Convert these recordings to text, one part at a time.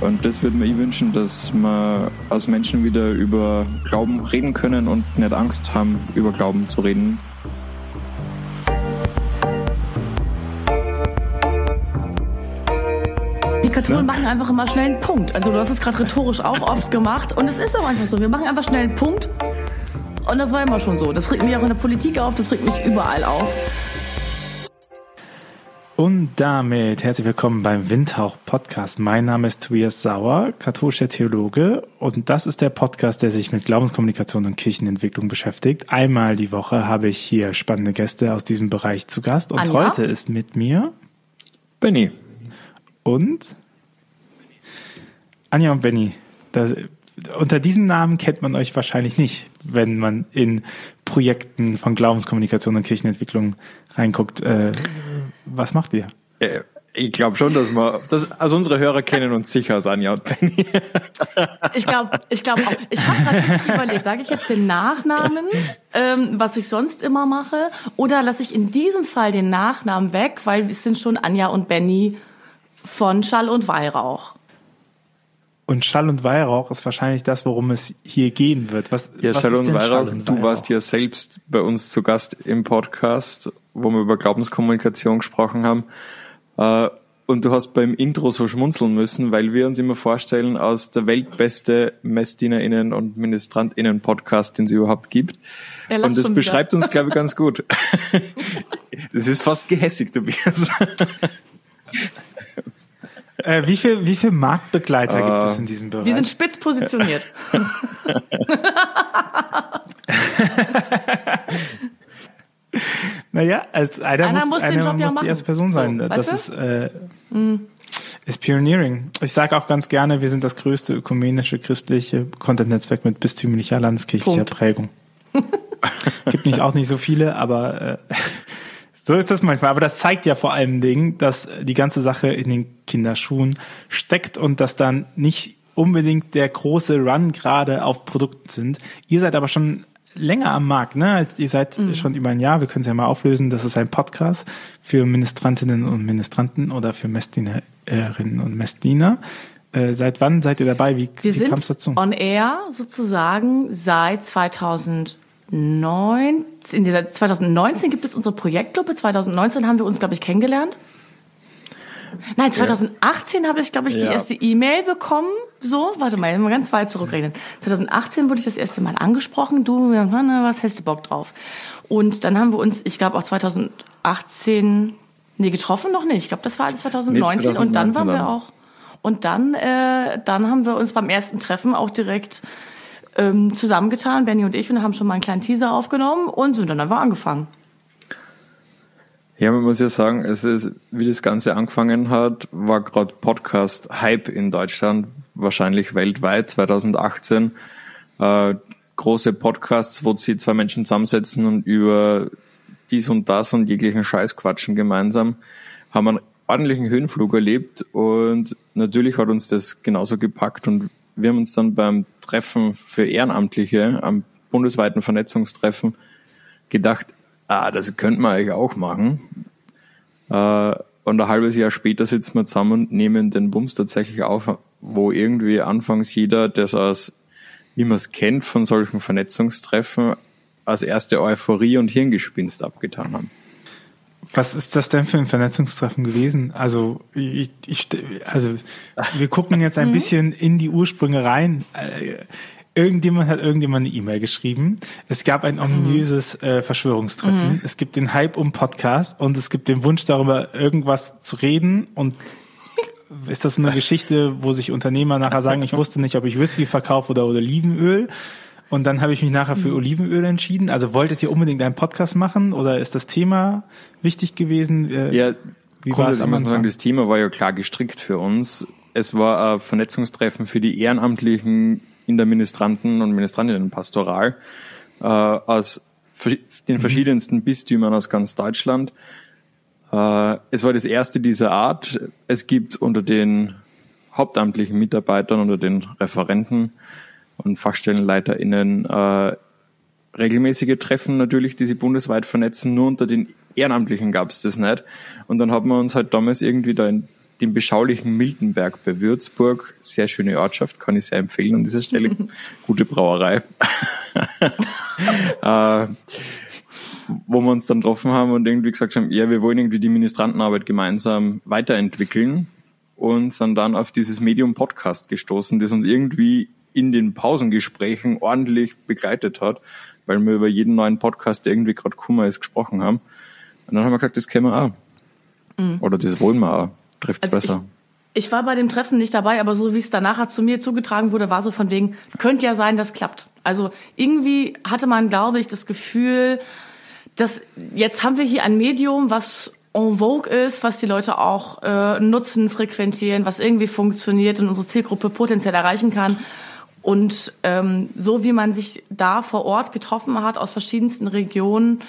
Und das würde mir ich wünschen, dass wir als Menschen wieder über Glauben reden können und nicht Angst haben, über Glauben zu reden. Die Katholen machen einfach immer schnell einen Punkt. Also du hast es gerade rhetorisch auch oft gemacht und es ist auch einfach so. Wir machen einfach schnell einen Punkt und das war immer schon so. Das regt mich auch in der Politik auf, das regt mich überall auf. Und damit herzlich willkommen beim Windhauch Podcast. Mein Name ist Tobias Sauer, katholischer Theologe und das ist der Podcast, der sich mit Glaubenskommunikation und Kirchenentwicklung beschäftigt. Einmal die Woche habe ich hier spannende Gäste aus diesem Bereich zu Gast und Anja? heute ist mit mir Benny. und Anja und Benny. Das, unter diesen Namen kennt man euch wahrscheinlich nicht, wenn man in Projekten von Glaubenskommunikation und Kirchenentwicklung reinguckt. Äh, was macht ihr? Äh, Ich glaube schon, dass wir, dass, also unsere Hörer kennen uns sicher als Anja und Benny. Ich glaube ich glaub auch. Ich habe gerade überlegt, sage ich jetzt den Nachnamen, ähm, was ich sonst immer mache, oder lasse ich in diesem Fall den Nachnamen weg, weil es sind schon Anja und Benny von Schall und Weihrauch. Und Schall und Weihrauch ist wahrscheinlich das, worum es hier gehen wird. Was, Ja, was Schall ist und denn Weihrauch, und du warst ja selbst bei uns zu Gast im Podcast, wo wir über Glaubenskommunikation gesprochen haben. Äh, Und du hast beim Intro so schmunzeln müssen, weil wir uns immer vorstellen, als der weltbeste MessdienerInnen und MinistrantInnen-Podcast, den es überhaupt gibt. Und das beschreibt wieder. uns, glaube ich, ganz gut. Das ist fast gehässig, Tobias. Äh, wie viel, wie viel Marktbegleiter gibt Äh, es in diesem Bereich? Die sind spitz positioniert. naja, als einer, Einer muss, muss einer Job ja muss die erste Person sein. So, das ist, äh, ist Pioneering. Ich sage auch ganz gerne, wir sind das größte ökumenische christliche Content-Netzwerk mit bistümlicher landeskirchlicher Punkt. Prägung. Gibt nicht auch nicht so viele, aber äh, so ist das manchmal. Aber das zeigt ja vor allem Dingen, dass die ganze Sache in den Kinderschuhen steckt und dass dann nicht unbedingt der große Run gerade auf Produkten sind. Ihr seid aber schon länger am Markt, ne? Ihr seid schon über ein Jahr, wir können es ja mal auflösen, das ist ein Podcast für Ministrantinnen und Ministranten oder für Messdienererinnen und Messdiener. Äh, seit wann seid ihr dabei? Wie, Wir wie kam es sind dazu? on air sozusagen seit 2019. In dieser 2019 gibt es unsere Projektgruppe. 2019 haben wir uns, glaube ich, kennengelernt. Nein, 2018 habe ich, glaube ich, die Ja. erste E-Mail bekommen. So, warte mal, mal ganz weit zurückreden. 2018 wurde ich das erste Mal angesprochen. Du, was hast du Bock drauf? Und dann haben wir uns, ich glaube auch 2018, nee, getroffen noch nicht. Ich glaube, das war 2019. und dann 2019 waren wir auch. Und dann, äh, dann haben wir uns beim ersten Treffen auch direkt ähm, zusammengetan, Benny und ich, und haben schon mal einen kleinen Teaser aufgenommen und sind dann einfach angefangen. Ja, man muss ja sagen, es ist, wie das Ganze angefangen hat, war gerade Podcast-Hype in Deutschland, wahrscheinlich weltweit, 2018. Äh, große Podcasts, wo sie zwei Menschen zusammensetzen und über dies und das und jeglichen Scheiß quatschen gemeinsam, haben einen ordentlichen Höhenflug erlebt und natürlich hat uns das genauso gepackt und wir haben uns dann beim Treffen für Ehrenamtliche am bundesweiten Vernetzungstreffen gedacht, ah, das könnte man eigentlich auch machen. Äh, und ein halbes Jahr später sitzen wir zusammen und nehmen den Bums tatsächlich auf, wo irgendwie anfangs jeder, das aus, wie man es kennt von solchen Vernetzungstreffen, als erste Euphorie und Hirngespinst abgetan haben. Was ist das denn für ein Vernetzungstreffen gewesen? Also, ich, ich, also wir gucken jetzt ein bisschen in die Ursprünge rein. Irgendjemand hat irgendjemand eine E-Mail geschrieben. Es gab ein ominöses äh, Verschwörungstreffen. Es gibt den Hype um Podcast und es gibt den Wunsch darüber, irgendwas zu reden. Und ist das so eine Geschichte, wo sich Unternehmer nachher sagen, ich wusste nicht, ob ich Whisky verkaufe oder Olivenöl. Und dann habe ich mich nachher für Olivenöl entschieden. Also wolltet ihr unbedingt einen Podcast machen oder ist das Thema wichtig gewesen? Äh, Ja, Wie grundsätzlich am muss man sagen, Anfang? das Thema war ja klar gestrickt für uns. Es war ein Vernetzungstreffen für die Ehrenamtlichen in der Ministranten- und Ministrantinnenpastoral äh, aus den verschiedensten Bistümern aus ganz Deutschland. Äh, es war das erste dieser Art. Es gibt unter den hauptamtlichen Mitarbeitern, unter den Referenten und FachstellenleiterInnen äh, regelmäßige Treffen natürlich, die sie bundesweit vernetzen. Nur unter den Ehrenamtlichen gab es das nicht. Und dann haben wir uns halt damals irgendwie da in den beschaulichen Miltenberg bei Würzburg. Sehr schöne Ortschaft, kann ich sehr empfehlen an dieser Stelle. Gute Brauerei. äh, wo wir uns dann getroffen haben und irgendwie gesagt haben, ja, wir wollen irgendwie die Ministrantenarbeit gemeinsam weiterentwickeln und sind dann auf dieses Medium Podcast gestoßen, das uns irgendwie in den Pausengesprächen ordentlich begleitet hat, weil wir über jeden neuen Podcast, der irgendwie gerade Kummer ist, gesprochen haben. Und dann haben wir gesagt, das kennen wir auch. Mhm. Oder das wollen wir auch. Trifft's also besser. Ich, ich war bei dem Treffen nicht dabei, aber so wie es danach zu mir zugetragen wurde, war so von wegen, könnte ja sein, das klappt. Also irgendwie hatte man, glaube ich, das Gefühl, dass jetzt haben wir hier ein Medium, was en vogue ist, was die Leute auch äh, nutzen, frequentieren, was irgendwie funktioniert und unsere Zielgruppe potenziell erreichen kann. Und ähm, so wie man sich da vor Ort getroffen hat aus verschiedensten Regionen,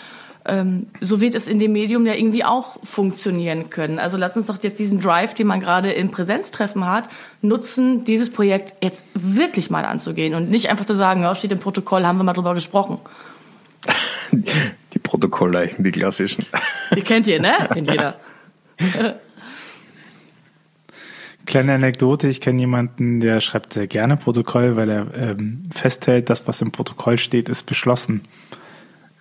ähm, so wird es in dem Medium ja irgendwie auch funktionieren können. Also lass uns doch jetzt diesen Drive, den man gerade im Präsenztreffen hat, nutzen, dieses Projekt jetzt wirklich mal anzugehen und nicht einfach zu sagen, ja, steht im Protokoll, haben wir mal drüber gesprochen. Die Protokollleichen, die klassischen. Die kennt ihr, ne? Kennt jeder. Kleine Anekdote, ich kenne jemanden, der schreibt sehr gerne Protokoll, weil er ähm, festhält, das, was im Protokoll steht, ist beschlossen.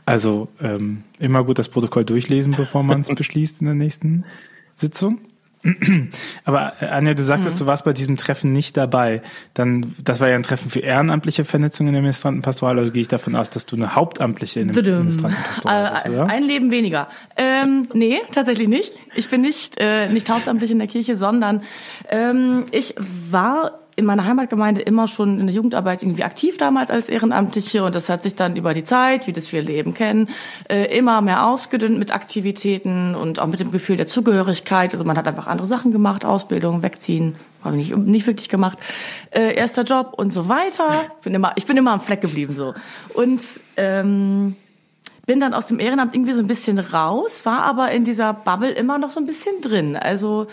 Also ähm, immer gut das Protokoll durchlesen, bevor man es beschließt in der nächsten Sitzung. Aber äh, Anja, du sagtest, mhm. du warst bei diesem Treffen nicht dabei. Dann, das war ja ein Treffen für ehrenamtliche Vernetzung in der Ministrantenpastoral. Also gehe ich davon aus, dass du eine hauptamtliche in der Ministrantenpastoral bist, oder? Ein Leben weniger. Ähm, nee, tatsächlich nicht. Ich bin nicht äh, nicht hauptamtlich in der Kirche, sondern ähm, ich war in meiner Heimatgemeinde immer schon in der Jugendarbeit irgendwie aktiv damals als Ehrenamtliche und das hat sich dann über die Zeit, wie das wir Leben kennen, äh, immer mehr ausgedünnt mit Aktivitäten und auch mit dem Gefühl der Zugehörigkeit. Also man hat einfach andere Sachen gemacht, Ausbildung, wegziehen, habe ich nicht, nicht wirklich gemacht, äh, erster Job und so weiter. Ich bin immer, ich bin immer am Fleck geblieben so und ähm, bin dann aus dem Ehrenamt irgendwie so ein bisschen raus, war aber in dieser Bubble immer noch so ein bisschen drin. Also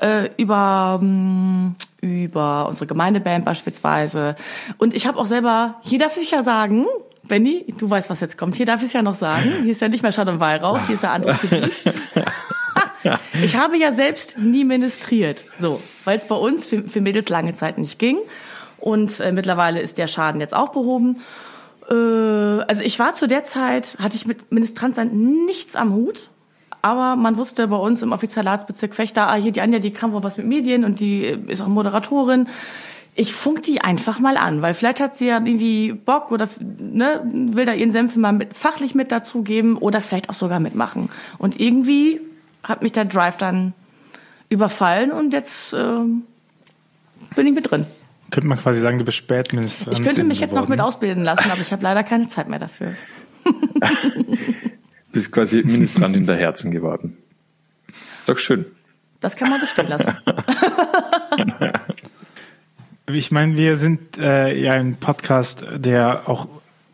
äh, über ähm, über unsere Gemeindeband beispielsweise. Und ich habe auch selber, hier darf ich ja sagen, Benny, du weißt, was jetzt kommt. Hier darf ich es ja noch sagen. Hier ist ja nicht mehr Schad und Weihrauch, hier ist ja anderes Gebiet. ich habe ja selbst nie ministriert, so, weil es bei uns für, für Mädels lange Zeit nicht ging. Und äh, mittlerweile ist der Schaden jetzt auch behoben. Äh, also ich war zu der Zeit, hatte ich mit Ministrantsein nichts am Hut. Aber man wusste bei uns im Offizialatsbezirk Fechter, ah, hier die Anja, die kann wohl was mit Medien und die ist auch Moderatorin. Ich funk die einfach mal an, weil vielleicht hat sie ja irgendwie Bock oder ne, will da ihren Senf mal mit, fachlich mit dazugeben oder vielleicht auch sogar mitmachen. Und irgendwie hat mich der Drive dann überfallen und jetzt äh, bin ich mit drin. Könnte man quasi sagen, du bist Spätministerin. Ich könnte mich jetzt geworden. noch mit ausbilden lassen, aber ich habe leider keine Zeit mehr dafür. Bist quasi Ministrantin der Herzen geworden. Ist doch schön. Das kann man so stehen lassen. ich meine, wir sind äh, ja ein Podcast, der auch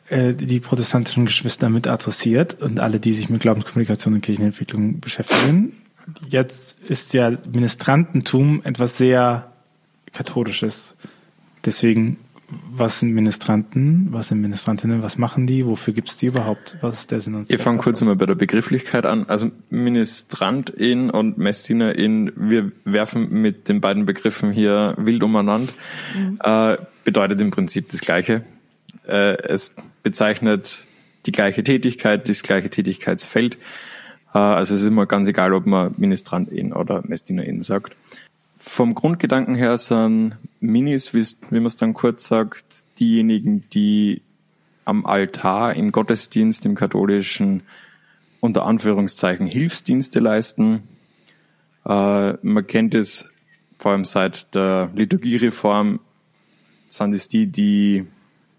äh, die protestantischen Geschwister mit adressiert und alle, die sich mit Glaubenskommunikation und Kirchenentwicklung beschäftigen. Jetzt ist ja Ministrantentum etwas sehr katholisches. Deswegen was sind Ministranten, was sind Ministrantinnen, was machen die, wofür gibt es die überhaupt, was ist der Sinn und Ich fange kurz einmal bei der Begrifflichkeit an. Also Ministrantin und Messinerin, wir werfen mit den beiden Begriffen hier wild umeinander, mhm. äh, bedeutet im Prinzip das Gleiche. Äh, es bezeichnet die gleiche Tätigkeit, das gleiche Tätigkeitsfeld. Äh, also es ist immer ganz egal, ob man Ministrantin oder Messinerin sagt vom Grundgedanken her sind Minis, wie, wie man es dann kurz sagt, diejenigen, die am Altar im Gottesdienst, im katholischen, unter Anführungszeichen Hilfsdienste leisten. Äh, man kennt es vor allem seit der Liturgiereform, sind es die, die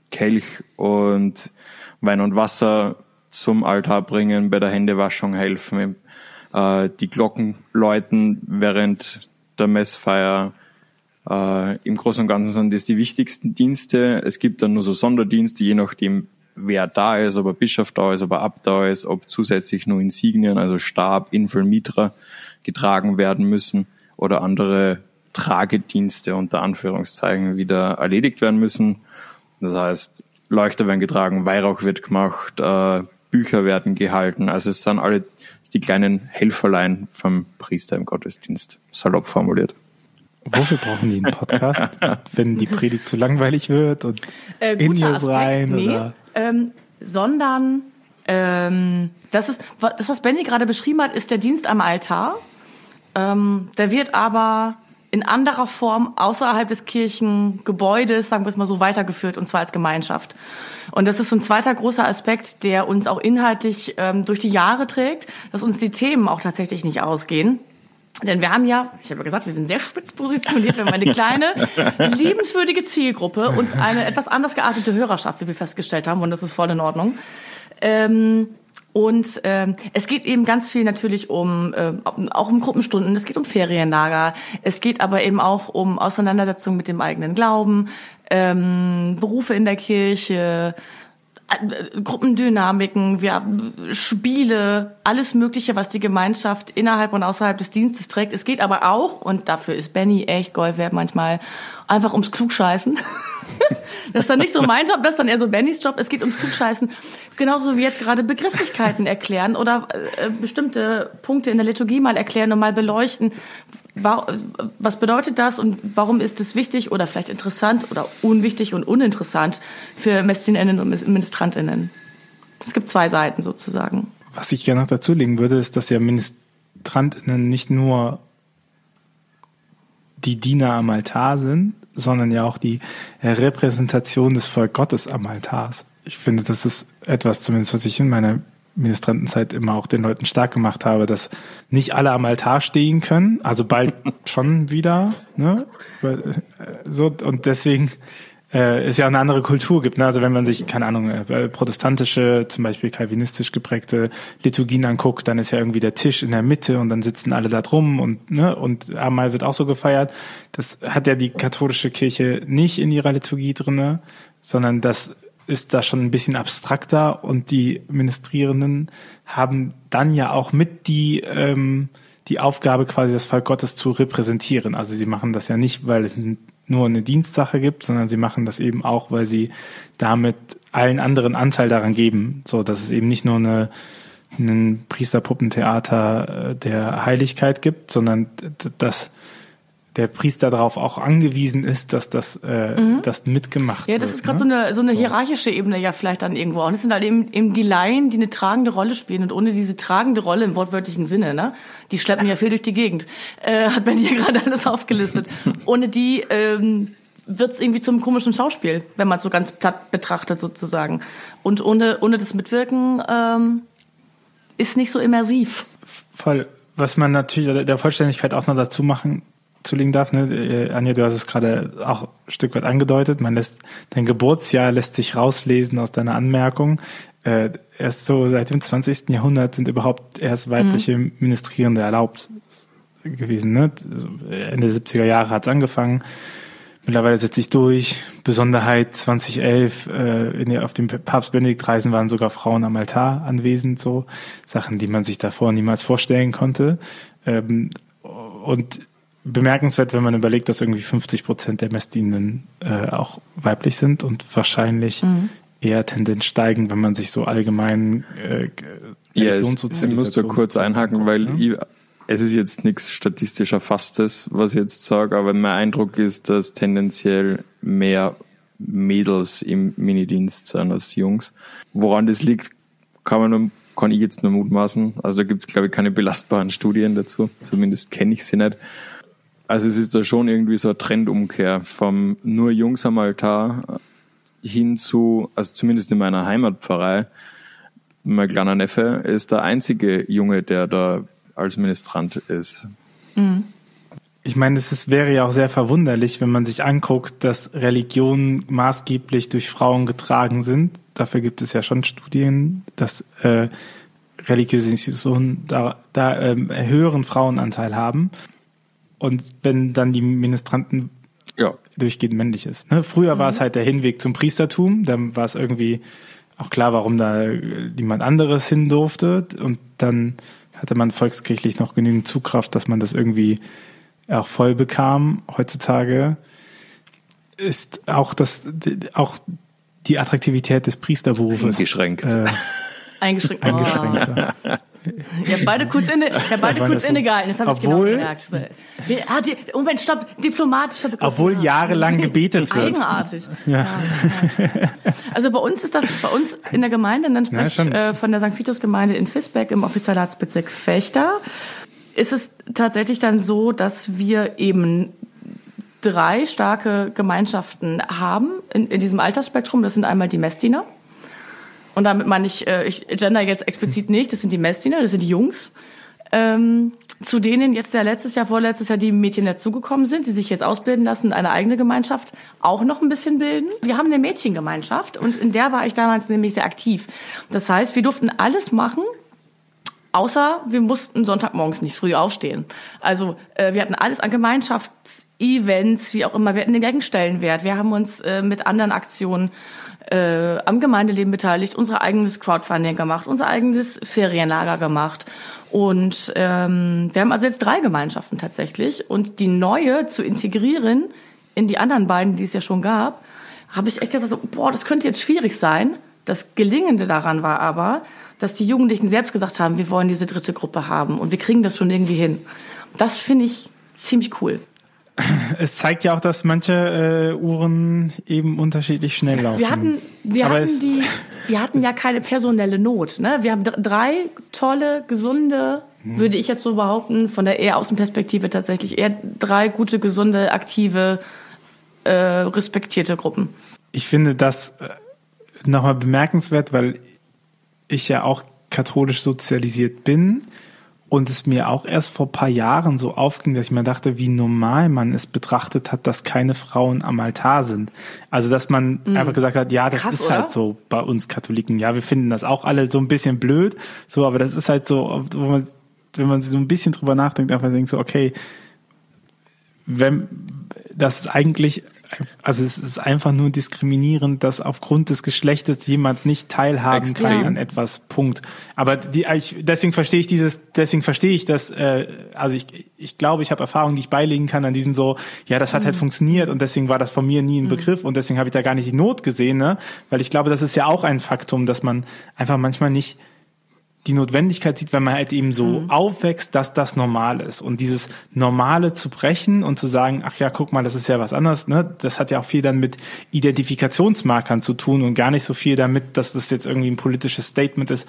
Kelch und Wein und Wasser zum Altar bringen, bei der Händewaschung helfen, äh, die Glocken läuten, während der Messfeier. Äh, Im Großen und Ganzen sind das die wichtigsten Dienste. Es gibt dann nur so Sonderdienste, je nachdem, wer da ist, ob ein Bischof da ist, ob er Abt da ist, ob zusätzlich nur Insignien, also Stab, Infel, Mitra getragen werden müssen oder andere Tragedienste unter Anführungszeichen wieder erledigt werden müssen. Das heißt, Leuchter werden getragen, Weihrauch wird gemacht, äh, Bücher werden gehalten. Also es sind alle die kleinen Helferlein vom Priester im Gottesdienst, salopp formuliert. Wofür brauchen die einen Podcast? wenn die Predigt zu langweilig wird und äh, in News rein? Nee, oder? Ähm, sondern ähm, das ist das, was Benny gerade beschrieben hat, ist der Dienst am Altar. Ähm, der wird aber in anderer Form außerhalb des Kirchengebäudes, sagen wir es mal so, weitergeführt und zwar als Gemeinschaft. Und das ist so ein zweiter großer Aspekt, der uns auch inhaltlich ähm, durch die Jahre trägt, dass uns die Themen auch tatsächlich nicht ausgehen. Denn wir haben ja, ich habe ja gesagt, wir sind sehr spitz positioniert, wir haben eine kleine, liebenswürdige Zielgruppe und eine etwas anders geartete Hörerschaft, wie wir festgestellt haben, und das ist voll in Ordnung. Ähm, und ähm, es geht eben ganz viel natürlich um äh, auch um Gruppenstunden, es geht um Ferienlager, es geht aber eben auch um Auseinandersetzung mit dem eigenen Glauben, ähm, Berufe in der Kirche, äh, Gruppendynamiken, haben Spiele, alles Mögliche, was die Gemeinschaft innerhalb und außerhalb des Dienstes trägt. Es geht aber auch, und dafür ist Benny echt Gold wert manchmal, einfach ums Klugscheißen. das ist dann nicht so mein Job, das ist dann eher so Bennys Job. Es geht ums Klugscheißen. Genauso wie jetzt gerade Begrifflichkeiten erklären oder äh, bestimmte Punkte in der Liturgie mal erklären und mal beleuchten. Was bedeutet das und warum ist es wichtig oder vielleicht interessant oder unwichtig und uninteressant für Messdiener und Ministrantinnen? Es gibt zwei Seiten sozusagen. Was ich gerne noch dazulegen würde, ist, dass ja Ministrantinnen nicht nur die Diener am Altar sind, sondern ja auch die Repräsentation des Volk Gottes am Altars. Ich finde, das ist etwas, zumindest was ich in meiner Ministrantenzeit immer auch den Leuten stark gemacht habe, dass nicht alle am Altar stehen können, also bald schon wieder, ne? Äh, so, und deswegen äh, es ja auch eine andere Kultur gibt. Ne? Also wenn man sich, keine Ahnung, äh, protestantische, zum Beispiel kalvinistisch geprägte Liturgien anguckt, dann ist ja irgendwie der Tisch in der Mitte und dann sitzen alle da drum und ne, und Abendmahl wird auch so gefeiert. Das hat ja die katholische Kirche nicht in ihrer Liturgie drinne, sondern das ist da schon ein bisschen abstrakter und die Ministrierenden haben dann ja auch mit die ähm, die Aufgabe quasi das Volk Gottes zu repräsentieren. Also sie machen das ja nicht, weil es nur eine Dienstsache gibt, sondern sie machen das eben auch, weil sie damit allen anderen Anteil daran geben, so dass es eben nicht nur eine ein Priesterpuppentheater äh, der Heiligkeit gibt, sondern dass der Priester darauf auch angewiesen ist, dass das, äh, mhm. das mitgemacht wird. Ja, das wird, ist gerade ne? so eine, so eine hierarchische Ebene ja vielleicht dann irgendwo. Und es sind halt eben, eben die Laien, die eine tragende Rolle spielen. Und ohne diese tragende Rolle im wortwörtlichen Sinne, ne, die schleppen ja viel durch die Gegend, äh, hat Ben hier gerade alles aufgelistet. ohne die ähm, wird es irgendwie zum komischen Schauspiel, wenn man es so ganz platt betrachtet sozusagen. Und ohne, ohne das Mitwirken ähm, ist nicht so immersiv. Voll. Was man natürlich der Vollständigkeit auch noch dazu machen zulegen darf, ne? Äh, Anja, du hast es gerade auch ein Stück weit angedeutet. Man lässt dein Geburtsjahr lässt sich rauslesen aus deiner Anmerkung. Äh, erst so seit dem 20. Jahrhundert sind überhaupt erst weibliche mhm. Ministrierende erlaubt gewesen. Ne? Ende 70er Jahre hat es angefangen. Mittlerweile setzt sich durch. Besonderheit 2011, äh, in, auf dem Papst Benedikt-Reisen waren sogar Frauen am Altar anwesend, so Sachen, die man sich davor niemals vorstellen konnte. Ähm, und bemerkenswert, wenn man überlegt, dass irgendwie 50 Prozent der Messdienenden äh, auch weiblich sind und wahrscheinlich mhm. eher Tendenz steigen, wenn man sich so allgemein äh, ja, es, ich muss da kurz einhaken, weil ne? ich, es ist jetzt nichts statistisch erfasstes, was ich jetzt sage, aber mein Eindruck ist, dass tendenziell mehr Mädels im Minidienst sind als Jungs. Woran das liegt, kann man nur, kann ich jetzt nur mutmaßen. Also da gibt es, glaube ich, keine belastbaren Studien dazu. Zumindest kenne ich sie nicht. Also es ist da schon irgendwie so eine Trendumkehr vom nur Jungs am Altar hin zu, also zumindest in meiner Heimatpfarrei, mein kleiner Neffe ist der einzige Junge, der da als Ministrant ist. Mhm. Ich meine, es ist, wäre ja auch sehr verwunderlich, wenn man sich anguckt, dass Religionen maßgeblich durch Frauen getragen sind. Dafür gibt es ja schon Studien, dass äh, religiöse Institutionen da, da ähm, höheren Frauenanteil haben. Und wenn dann die Ministranten ja. durchgehend männlich ist. Ne? Früher mhm. war es halt der Hinweg zum Priestertum, dann war es irgendwie auch klar, warum da niemand anderes hin durfte. Und dann hatte man volkskirchlich noch genügend Zugkraft, dass man das irgendwie auch voll bekam. Heutzutage ist auch das, auch die Attraktivität des Priesterberufes geschränkt. Äh, Eingeschränkt. Oh. Ihr habt beide kurz inne, ihr habt beide kurz das so- innegehalten. Das habe ich genau Obwohl- gemerkt. Ah, die, Moment, stopp. Diplomatisch. hab ich kurz Obwohl jahrelang gebetet wird. Eigenartig. Ja. Ja, Also bei uns ist das, bei uns in der Gemeinde, dann spreche ich äh, von der St. Vitus Gemeinde in Visbeck im Offizialatsbezirk Fechter, ist es tatsächlich dann so, dass wir eben drei starke Gemeinschaften haben in, in diesem Altersspektrum. Das sind einmal die Messdiener. Und damit meine ich, äh, ich gender jetzt explizit nicht, das sind die Messdiener, das sind die Jungs. Ähm, zu denen jetzt ja letztes Jahr, vorletztes Jahr die Mädchen dazugekommen sind, die sich jetzt ausbilden lassen, eine eigene Gemeinschaft auch noch ein bisschen bilden. Wir haben eine Mädchengemeinschaft und in der war ich damals nämlich sehr aktiv. Das heißt, wir durften alles machen, Außer wir mussten Sonntagmorgens nicht früh aufstehen. Also äh, wir hatten alles an Gemeinschaftsevents, wie auch immer. Wir hatten den gleichen. Wir haben uns äh, mit anderen Aktionen äh, am Gemeindeleben beteiligt, unser eigenes Crowdfunding gemacht, unser eigenes Ferienlager gemacht. Und ähm, wir haben also jetzt drei Gemeinschaften tatsächlich. Und die neue zu integrieren in die anderen beiden, die es ja schon gab, habe ich echt gedacht, so, boah, das könnte jetzt schwierig sein. Das Gelingende daran war aber, dass die Jugendlichen selbst gesagt haben, wir wollen diese dritte Gruppe haben und wir kriegen das schon irgendwie hin. Das finde ich ziemlich cool. Es zeigt ja auch, dass manche äh, Uhren eben unterschiedlich schnell laufen. Wir hatten, wir Aber hatten die, wir hatten ja keine personelle Not. Ne? Wir haben dr- drei tolle, gesunde, Hm. würde ich jetzt so behaupten, von der eher Außenperspektive tatsächlich eher drei gute, gesunde, aktive, äh, respektierte Gruppen. Ich finde das äh, nochmal bemerkenswert, weil ich ja auch katholisch sozialisiert bin und es mir auch erst vor paar Jahren so aufging, dass ich mir dachte, wie normal man es betrachtet hat, dass keine Frauen am Altar sind. Also dass man einfach gesagt hat, ja, das Mhm. Krass, ist oder? halt so bei uns Katholiken. Ja, wir finden das auch alle so ein bisschen blöd, so, aber das ist halt so, man, wenn man so ein bisschen drüber nachdenkt, einfach denkt so, okay, wenn das ist eigentlich, also es ist einfach nur diskriminierend, dass aufgrund des Geschlechtes jemand nicht teilhaben Extrem. kann an etwas. Punkt. Aber die, ich, deswegen verstehe ich dieses, deswegen verstehe ich das. Äh, also ich, ich glaube, ich habe Erfahrungen, die ich beilegen kann an diesem so. Ja, das hat halt funktioniert und deswegen war das von mir nie ein Begriff und deswegen habe ich da gar nicht die Not gesehen, ne? Weil ich glaube, das ist ja auch ein Faktum, dass man einfach manchmal nicht die Notwendigkeit sieht, wenn man halt eben so aufwächst, dass das normal ist. Und dieses Normale zu brechen und zu sagen, ach ja, guck mal, das ist ja was anderes, ne? Das hat ja auch viel dann mit Identifikationsmarkern zu tun und gar nicht so viel damit, dass das jetzt irgendwie ein politisches Statement ist,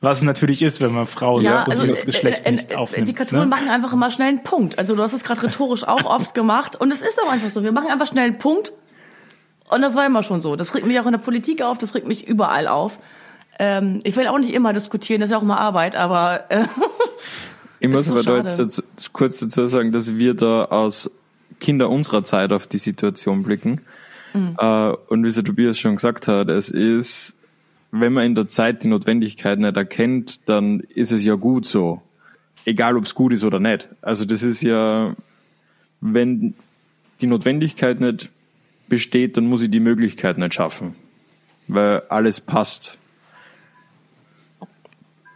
was es natürlich ist, wenn man Frau ja, und das Geschlecht äh, äh, nicht äh, aufnimmt. Die Katholen ne? machen einfach immer schnell einen Punkt. Also du hast es gerade rhetorisch auch oft gemacht und es ist auch einfach so. Wir machen einfach schnell einen Punkt und das war immer schon so. Das regt mich auch in der Politik auf, das regt mich überall auf. Ähm, ich will auch nicht immer diskutieren, das ist ja auch mal Arbeit, aber äh, Ich muss aber da jetzt dazu, kurz dazu sagen, dass wir da aus Kinder unserer Zeit auf die Situation blicken. Mhm. Äh, und wie es Tobias schon gesagt hat, es ist, wenn man in der Zeit die Notwendigkeit nicht erkennt, dann ist es ja gut so. Egal, ob es gut ist oder nicht. Also das ist ja, wenn die Notwendigkeit nicht besteht, dann muss ich die Möglichkeit nicht schaffen. Weil alles passt.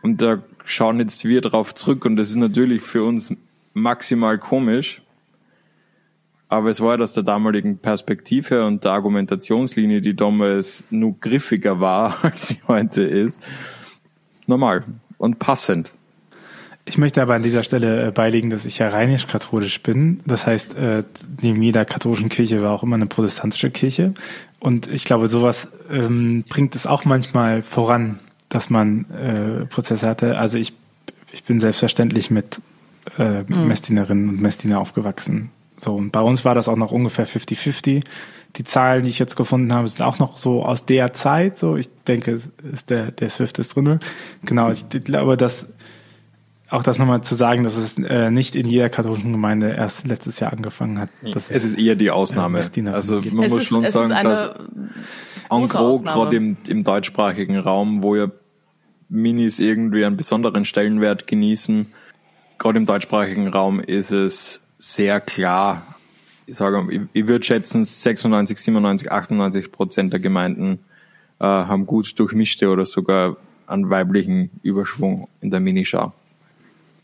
Und da schauen jetzt wir drauf zurück und das ist natürlich für uns maximal komisch. Aber es war aus der damaligen Perspektive und der Argumentationslinie, die damals nur griffiger war, als sie heute ist, normal und passend. Ich möchte aber an dieser Stelle äh, beilegen, dass ich ja rheinisch-katholisch bin. Das heißt, äh, neben jeder katholischen Kirche war auch immer eine protestantische Kirche. Und ich glaube, sowas ähm, bringt es auch manchmal voran, dass man äh, Prozesse hatte. Also ich, ich bin selbstverständlich mit äh, Messdienerinnen und Messdiener aufgewachsen. So, und bei uns war das auch noch ungefähr 50-50. Die Zahlen, die ich jetzt gefunden habe, sind auch noch so aus der Zeit. So, ich denke, es ist der, der Swift ist drinne. Genau, ich glaube, dass auch das nochmal zu sagen, dass es äh, nicht in jeder katholischen Gemeinde erst letztes Jahr angefangen hat. Das Es ist eher die Ausnahme. Messdienerin Also man es muss ist, schon sagen, ist dass en gros, gerade im, im deutschsprachigen Raum, wo ja Minis irgendwie einen besonderen Stellenwert genießen, gerade im deutschsprachigen Raum ist es sehr klar. Ich sage, ich, ich würde schätzen, 96, 97, 98 Prozent der Gemeinden äh, haben gut durchmischte oder sogar einen weiblichen Überschwung in der Minischar.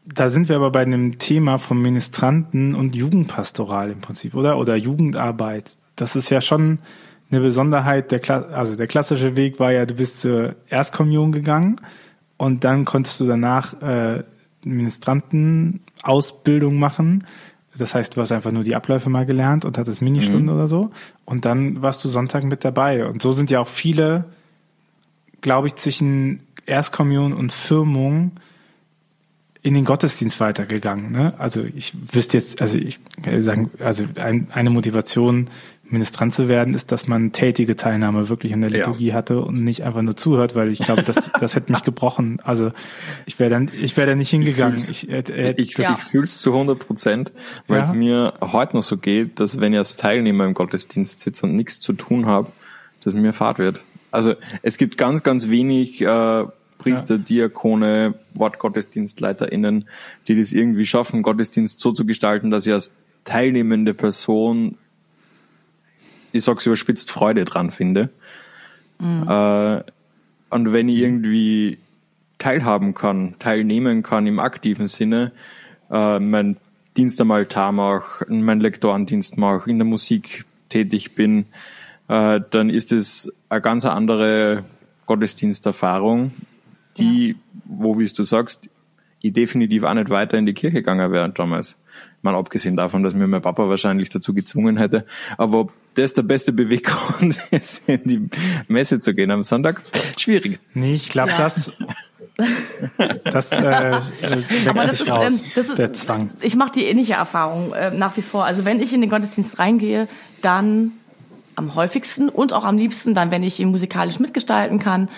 Da sind wir aber bei einem Thema von Ministranten und Jugendpastoral im Prinzip, oder? Oder Jugendarbeit. Das ist ja schon eine Besonderheit, der, Kla also der klassische Weg war ja, du bist zur Erstkommunion gegangen und dann konntest du danach äh, Ministrantenausbildung machen. Das heißt, du hast einfach nur die Abläufe mal gelernt und hattest Ministunden mhm. oder so. Und dann warst du Sonntag mit dabei. Und so sind ja auch viele, glaube ich, zwischen Erstkommunion und Firmung in den Gottesdienst weitergegangen. Ne? Also ich wüsste jetzt, also ich kann sagen, also ein, eine Motivation, Ministrant zu werden, ist, dass man tätige Teilnahme wirklich in der Liturgie ja. hatte und nicht einfach nur zuhört, weil ich glaube, das, das hätte mich gebrochen. Also ich wäre dann, ich wäre da nicht hingegangen. Ich, äh, äh, ich, ich, ja. ich fühle es zu 100 Prozent, weil es mir heute noch so geht, dass wenn ich als Teilnehmer im Gottesdienst sitze und nichts zu tun habe, dass mir Fahrt wird. Also es gibt ganz, ganz wenig äh, Priester, ja. Diakone, WortgottesdienstleiterInnen, die das irgendwie schaffen, Gottesdienst so zu gestalten, dass ich als teilnehmende Person, ich sag's überspitzt, Freude dran finde. Mhm. Äh, und wenn ich irgendwie teilhaben kann, teilnehmen kann im aktiven Sinne, äh, mein Dienst am Altar mache, mein Lektorendienst mache, in der Musik tätig bin, äh, dann ist es eine ganz andere Gottesdiensterfahrung die, ja. wo, wie du sagst, ich definitiv auch nicht weiter in die Kirche gegangen wäre damals. Meine, abgesehen davon, dass mir mein Papa wahrscheinlich dazu gezwungen hätte. Aber ob das der beste Beweggrund ist, in die Messe zu gehen am Sonntag, schwierig. Nee, ich glaube, ja. das das äh, Aber das ist, raus, ähm, das ist, der Zwang. Ich mache die ähnliche Erfahrung äh, nach wie vor. Also wenn ich in den Gottesdienst reingehe, dann am häufigsten und auch am liebsten dann, wenn ich ihn musikalisch mitgestalten kann.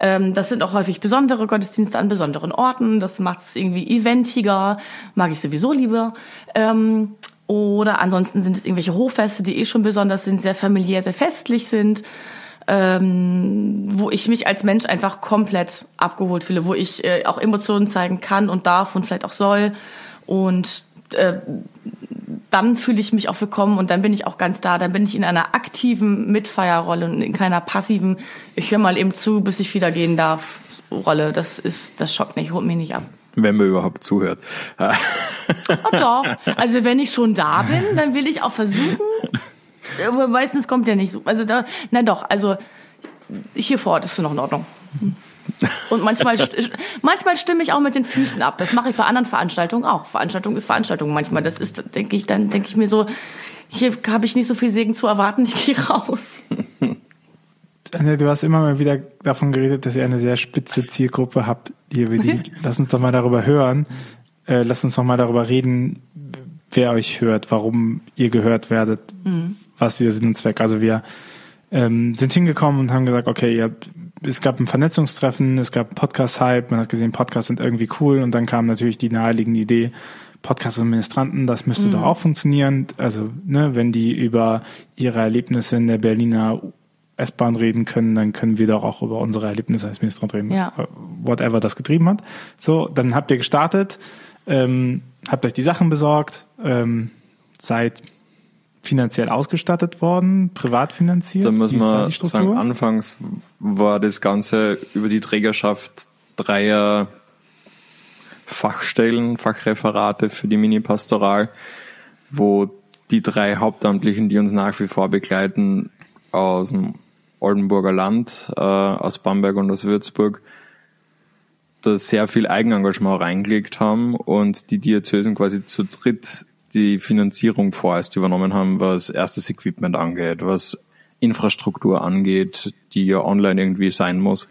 Ähm, das sind auch häufig besondere Gottesdienste an besonderen Orten. Das macht es irgendwie eventiger, mag ich sowieso lieber. Ähm, oder ansonsten sind es irgendwelche Hochfeste, die eh schon besonders sind, sehr familiär, sehr festlich sind. Ähm, wo ich mich als Mensch einfach komplett abgeholt fühle, wo ich äh, auch Emotionen zeigen kann und darf und vielleicht auch soll. Und äh, dann fühle ich mich auch willkommen und dann bin ich auch ganz da. Dann bin ich in einer aktiven Mitfeierrolle und in keiner passiven, ich höre mal eben zu, bis ich wieder gehen darf, Rolle. Das ist, das schockt mich, holt mich nicht ab. Wenn man überhaupt zuhört. oh, doch. Also wenn ich schon da bin, dann will ich auch versuchen. Aber meistens kommt ja nicht so. Also da, na doch, also hier vor Ort ist es noch in Ordnung. Und manchmal, manchmal stimme ich auch mit den Füßen ab. Das mache ich bei anderen Veranstaltungen auch. Veranstaltung ist Veranstaltung. Manchmal, das ist, denke ich, dann denke ich mir so, hier habe ich nicht so viel Segen zu erwarten, ich gehe raus. Du hast immer mal wieder davon geredet, dass ihr eine sehr spitze Zielgruppe habt. Die, die, lass uns doch mal darüber hören. Äh, lass uns doch mal darüber reden, wer euch hört, warum ihr gehört werdet, mhm. was dieser Sinn und Zweck. Also wir ähm, sind hingekommen und haben gesagt, okay, ihr habt es gab ein Vernetzungstreffen, es gab Podcast-Hype, man hat gesehen, Podcasts sind irgendwie cool und dann kam natürlich die naheliegende Idee, Podcasts und Ministranten, das müsste mhm. doch auch funktionieren. Also, ne, wenn die über ihre Erlebnisse in der Berliner S-Bahn reden können, dann können wir doch auch über unsere Erlebnisse als Ministrant reden. Ja. Whatever das getrieben hat. So, dann habt ihr gestartet, ähm, habt euch die Sachen besorgt, ähm, seid finanziell ausgestattet worden, privat finanziert? Da muss man da sagen, anfangs war das Ganze über die Trägerschaft dreier Fachstellen, Fachreferate für die Mini-Pastoral, wo die drei Hauptamtlichen, die uns nach wie vor begleiten, aus dem Oldenburger Land, äh, aus Bamberg und aus Würzburg, da sehr viel Eigenengagement reingelegt haben und die Diözesen quasi zu dritt die Finanzierung vorerst übernommen haben, was erstes Equipment angeht, was Infrastruktur angeht, die ja online irgendwie sein muss.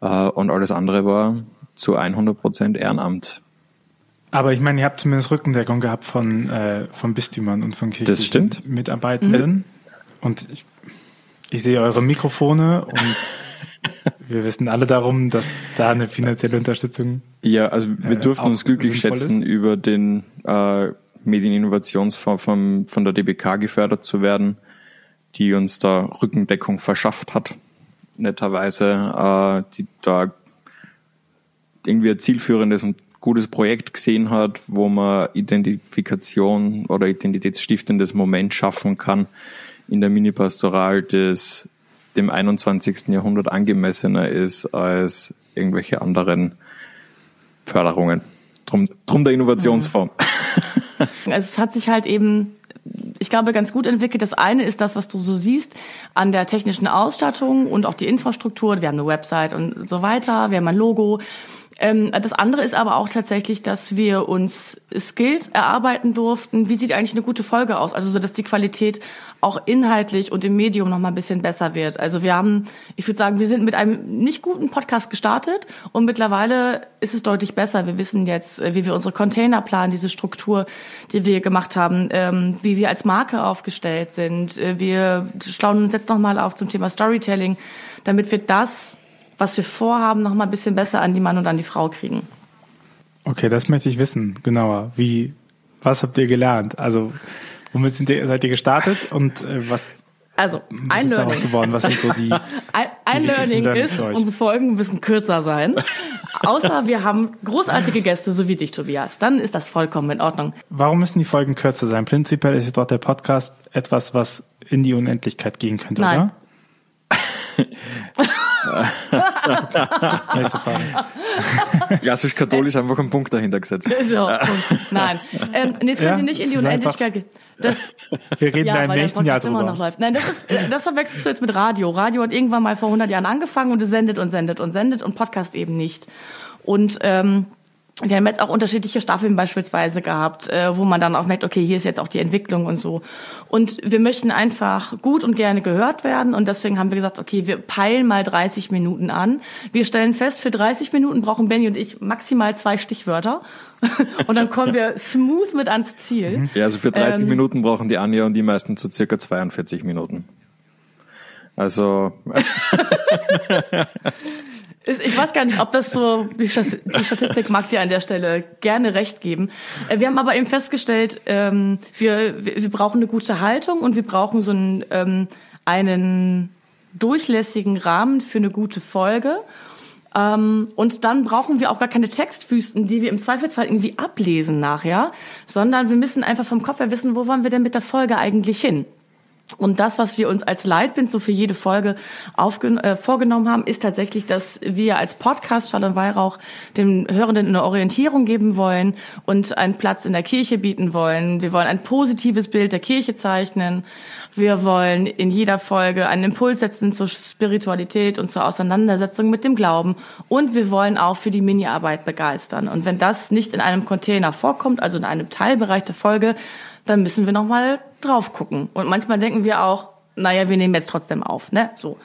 Äh, und alles andere war zu 100 Prozent Ehrenamt. Aber ich meine, ihr habt zumindest Rückendeckung gehabt von, äh, von Bistümern und von kirchlichen Mitarbeitenden. Mhm. Und ich, ich sehe eure Mikrofone und wir wissen alle darum, dass da eine finanzielle Unterstützung. Ja, also wir äh, durften uns glücklich schätzen, ist. über den äh, Medieninnovationsfonds vom, von der DBK gefördert zu werden, die uns da Rückendeckung verschafft hat, netterweise, äh, die da irgendwie ein zielführendes und gutes Projekt gesehen hat, wo man Identifikation oder identitätsstiftendes Moment schaffen kann in der Mini-Pastoral, das dem 21. Jahrhundert angemessener ist als irgendwelche anderen Förderungen. Drum, drum der Innovationsfonds. Also es hat sich halt eben, ich glaube, ganz gut entwickelt. Das eine ist das, was du so siehst an der technischen Ausstattung und auch die Infrastruktur. Wir haben eine Website und so weiter. Wir haben ein Logo. Ähm, das andere ist aber auch tatsächlich, dass wir uns Skills erarbeiten durften. Wie sieht eigentlich eine gute Folge aus? Also so, dass die Qualität auch inhaltlich und im Medium noch mal ein bisschen besser wird. Also wir haben, ich würde sagen, wir sind mit einem nicht guten Podcast gestartet und mittlerweile ist es deutlich besser. Wir wissen jetzt, äh, wie wir unsere Container planen, diese Struktur, die wir gemacht haben, ähm, wie wir als Marke aufgestellt sind. Äh, wir schlauen uns jetzt noch mal auf zum Thema Storytelling, damit wir das was wir vorhaben, noch mal ein bisschen besser an die Mann und an die Frau kriegen. Okay, das möchte ich wissen, genauer. Wie, was habt ihr gelernt? Also, womit sind ihr, seid ihr gestartet und äh, was, also, was ein ist Learning. daraus geworden? Was sind so die, Ein, ein Die Learning ist, unsere Folgen müssen kürzer sein. Außer wir haben großartige Gäste, so wie dich, Tobias. Dann ist das vollkommen in Ordnung. warum müssen die Folgen kürzer sein? Prinzipiell ist doch der Podcast etwas, was in die Unendlichkeit gehen könnte, Nein. oder? Nächste Frage. Klassisch katholisch einfach einen Punkt dahinter gesetzt. So, Punkt. Nein. Ähm, nee, es Ja, könnte nicht in die Unendlichkeit gehen. Das, Wir reden da im nächsten Jahr immer noch drüber. läuft. Nein, das ist, das verwechselst du jetzt mit Radio. Radio hat irgendwann mal vor 100 Jahren angefangen und es sendet und sendet und sendet und Podcast eben nicht. Und ähm, wir haben jetzt auch unterschiedliche Staffeln beispielsweise gehabt, äh, wo man dann auch merkt, okay, hier ist jetzt auch die Entwicklung und so. Und wir möchten einfach gut und gerne gehört werden und deswegen haben wir gesagt, okay, wir peilen mal 30 Minuten an. Wir stellen fest, für 30 Minuten brauchen Benny und ich maximal zwei Stichwörter und dann kommen wir smooth mit ans Ziel. Ja, also für 30 Ähm, Minuten brauchen die Anja und die meisten zu circa 42 Minuten. Also, Ich weiß gar nicht, ob das so, die Statistik mag dir an der Stelle gerne recht geben. Äh, Wir haben aber eben festgestellt, ähm, wir, wir brauchen eine gute Haltung und wir brauchen so einen, ähm, einen durchlässigen Rahmen für eine gute Folge. Ähm, und dann brauchen wir auch gar keine Textwüsten, die wir im Zweifelsfall irgendwie ablesen nachher, sondern wir müssen einfach vom Kopf her wissen, wo wollen wir denn mit der Folge eigentlich hin? Und das, was wir uns als Leitbild so für jede Folge äh, vorgenommen haben, ist tatsächlich, dass wir als Podcast Schall und Weihrauch den Hörenden eine Orientierung geben wollen und einen Platz in der Kirche bieten wollen. Wir wollen ein positives Bild der Kirche zeichnen. Wir wollen in jeder Folge einen Impuls setzen zur Spiritualität und zur Auseinandersetzung mit dem Glauben. Und wir wollen auch für die Mini-Arbeit begeistern. Und wenn das nicht in einem Container vorkommt, also in einem Teilbereich der Folge, dann müssen wir noch mal drauf gucken. Und manchmal denken wir auch, naja, wir nehmen jetzt trotzdem auf, ne? So.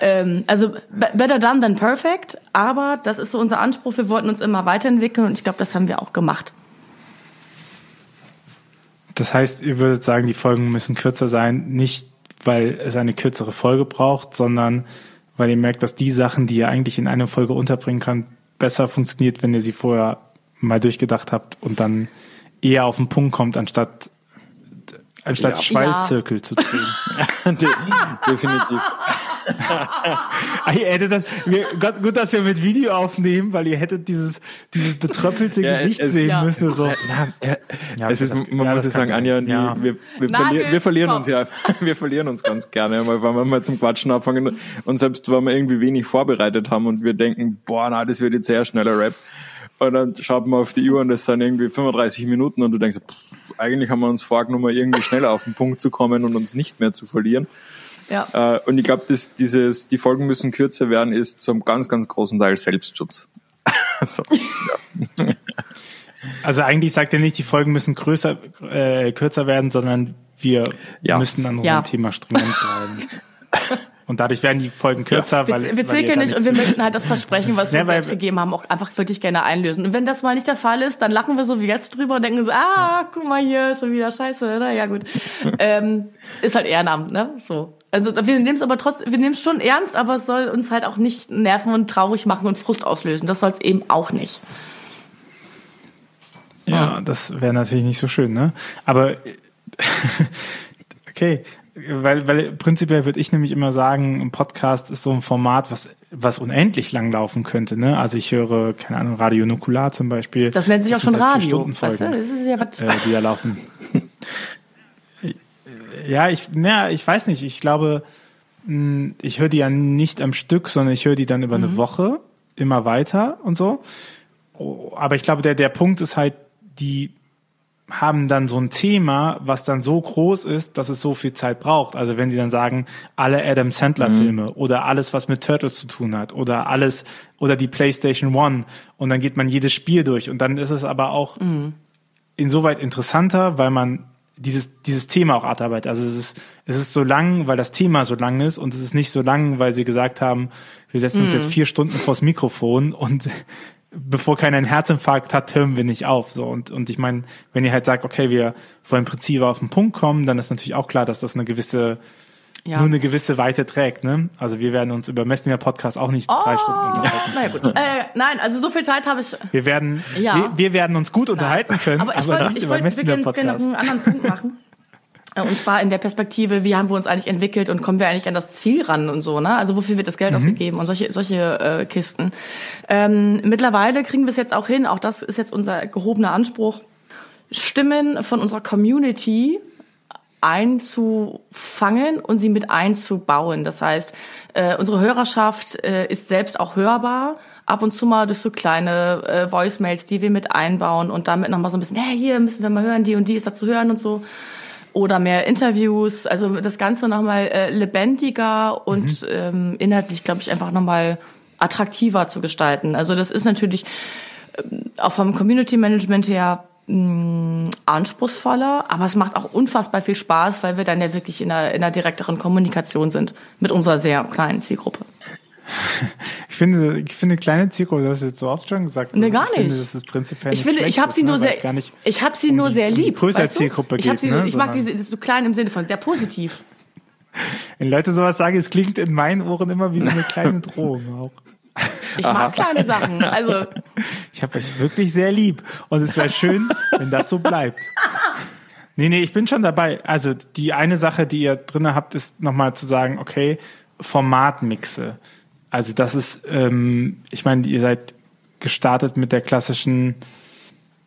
Ähm, also be- better done than perfect, aber das ist so unser Anspruch. Wir wollten uns immer weiterentwickeln und ich glaube, das haben wir auch gemacht. Das heißt, ihr würdet sagen, die Folgen müssen kürzer sein, nicht weil es eine kürzere Folge braucht, sondern weil ihr merkt, dass die Sachen, die ihr eigentlich in einer Folge unterbringen könnt, besser funktioniert, wenn ihr sie vorher mal durchgedacht habt und dann eher auf den Punkt kommt, anstatt anstatt Ja. Schwallzirkel zu drehen. de definitiv. Ah, ihr hättet das, wir, Gott, gut, dass wir mit Video aufnehmen, weil ihr hättet dieses, dieses betröppelte Ja, Gesicht es- sehen Ja. müssen. So. Ja, ja, Ja, es ist, das- man ja, muss ja sagen, Anja Ja. ich, wir, wir, Nagel, verlieren, wir verlieren Kopf. uns ja, wir verlieren uns ganz gerne, mal, weil wir mal zum Quatschen anfangen und selbst wenn wir irgendwie wenig vorbereitet haben und wir denken, boah, na, das wird jetzt sehr schneller Rap. Und dann schaut man auf die Uhr und das sind irgendwie 35 Minuten und du denkst, pff, eigentlich haben wir uns vorgenommen, irgendwie schneller auf den Punkt zu kommen und uns nicht mehr zu verlieren. Ja. Äh, und ich glaube, dass dieses, die Folgen müssen kürzer werden, ist zum ganz, ganz großen Teil Selbstschutz. also, ja. Also eigentlich sagt er nicht, die Folgen müssen größer, äh, kürzer werden, sondern wir Ja. müssen an unserem Ja. Thema stringent bleiben. Und dadurch werden die Folgen kürzer, Wir, weil, wir zirkeln da nicht und wir möchten halt das Versprechen, was wir Ja, uns weil- selbst gegeben haben, auch einfach wirklich gerne einlösen. Und wenn das mal nicht der Fall ist, dann lachen wir so wie jetzt drüber und denken so, ah, guck mal hier, schon wieder scheiße, na ja gut. ähm, ist halt Ehrenamt, ne? So. Also wir nehmen es aber trotzdem, wir nehmen es schon ernst, aber es soll uns halt auch nicht nerven und traurig machen und Frust auslösen. Das soll es eben auch nicht. Ja, das wäre natürlich nicht so schön, ne? Aber okay, weil, weil prinzipiell würde ich nämlich immer sagen, ein Podcast ist so ein Format, was, was unendlich lang laufen könnte, ne? Also ich höre, keine Ahnung, Radio Nukular zum Beispiel. Das nennt sich auch sind schon halt Radio. Weißt du? Das ist ja was. äh, die da laufen. ja, ich, na, ich weiß nicht. Ich glaube, mh, ich höre die ja nicht am Stück, sondern ich höre die dann über Mhm. eine Woche immer weiter und so. Oh, Aber ich glaube, der, der Punkt ist halt, die haben dann so ein Thema, was dann so groß ist, dass es so viel Zeit braucht. Also wenn sie dann sagen, alle Adam Sandler Filme oder alles, was mit Turtles zu tun hat oder alles oder die PlayStation One und dann geht man jedes Spiel durch und dann ist es aber auch insoweit interessanter, weil man dieses, dieses Thema auch abarbeitet. Also es ist, es ist so lang, weil das Thema so lang ist und es ist nicht so lang, weil sie gesagt haben, wir setzen uns jetzt vier Stunden vors Mikrofon und bevor keiner einen Herzinfarkt hat, hören wir nicht auf. So und und ich meine, wenn ihr halt sagt, okay, wir wollen präzise auf den Punkt kommen, dann ist natürlich auch klar, dass das eine gewisse Ja. nur eine gewisse Weite trägt. Ne? Also wir werden uns über Messenger Podcast auch nicht drei Stunden unterhalten. Na ja, gut. Äh, nein, also so viel Zeit habe ich. Wir werden Ja. wir, wir werden uns gut unterhalten können, Aber ich wollte, ich über wollte noch Podcast. einen anderen Punkt machen. Äh, Und zwar in der Perspektive, wie haben wir uns eigentlich entwickelt und kommen wir eigentlich an das Ziel ran und so, ne? Also wofür wird das Mhm. Geld ausgegeben und solche, solche äh, Kisten. Ähm, mittlerweile kriegen wir es jetzt auch hin, auch das ist jetzt unser gehobener Anspruch, Stimmen von unserer Community einzufangen und sie mit einzubauen. Das heißt, äh, unsere Hörerschaft äh, ist selbst auch hörbar. Ab und zu mal durch so kleine äh, Voicemails, die wir mit einbauen und damit nochmal so ein bisschen, hey, hier müssen wir mal hören, die und die ist da zu hören und so. Oder mehr Interviews, also das Ganze nochmal äh, lebendiger und ähm, inhaltlich, glaube ich, einfach nochmal attraktiver zu gestalten. Also das ist natürlich ähm, auch vom Community Management her mh, anspruchsvoller, aber es macht auch unfassbar viel Spaß, weil wir dann ja wirklich in einer, in einer direkteren Kommunikation sind mit unserer sehr kleinen Zielgruppe. Ich finde, ich finde kleine Zielgruppe, das hast du jetzt so oft schon gesagt. Nee, dass gar ich Finde, nicht. das ist prinzipiell Ich nicht finde, ich habe sie ne, nur sehr, nicht ich habe sie um nur die- sehr um lieb. größere weißt du? Zielgruppe ich geht, sie, ne, ich mag diese, so klein im Sinne von sehr positiv. Wenn Leute sowas sagen, es klingt in meinen Ohren immer wie so eine kleine Drohung auch. Ich mag kleine Sachen. Also Ich habe euch wirklich sehr lieb und es wäre schön, wenn das so bleibt. Nee, nee, ich bin schon dabei. Also die eine Sache, die ihr drinne habt, ist nochmal zu sagen, okay, Formatmixe. Also das ist, ähm, ich meine, ihr seid gestartet mit der klassischen,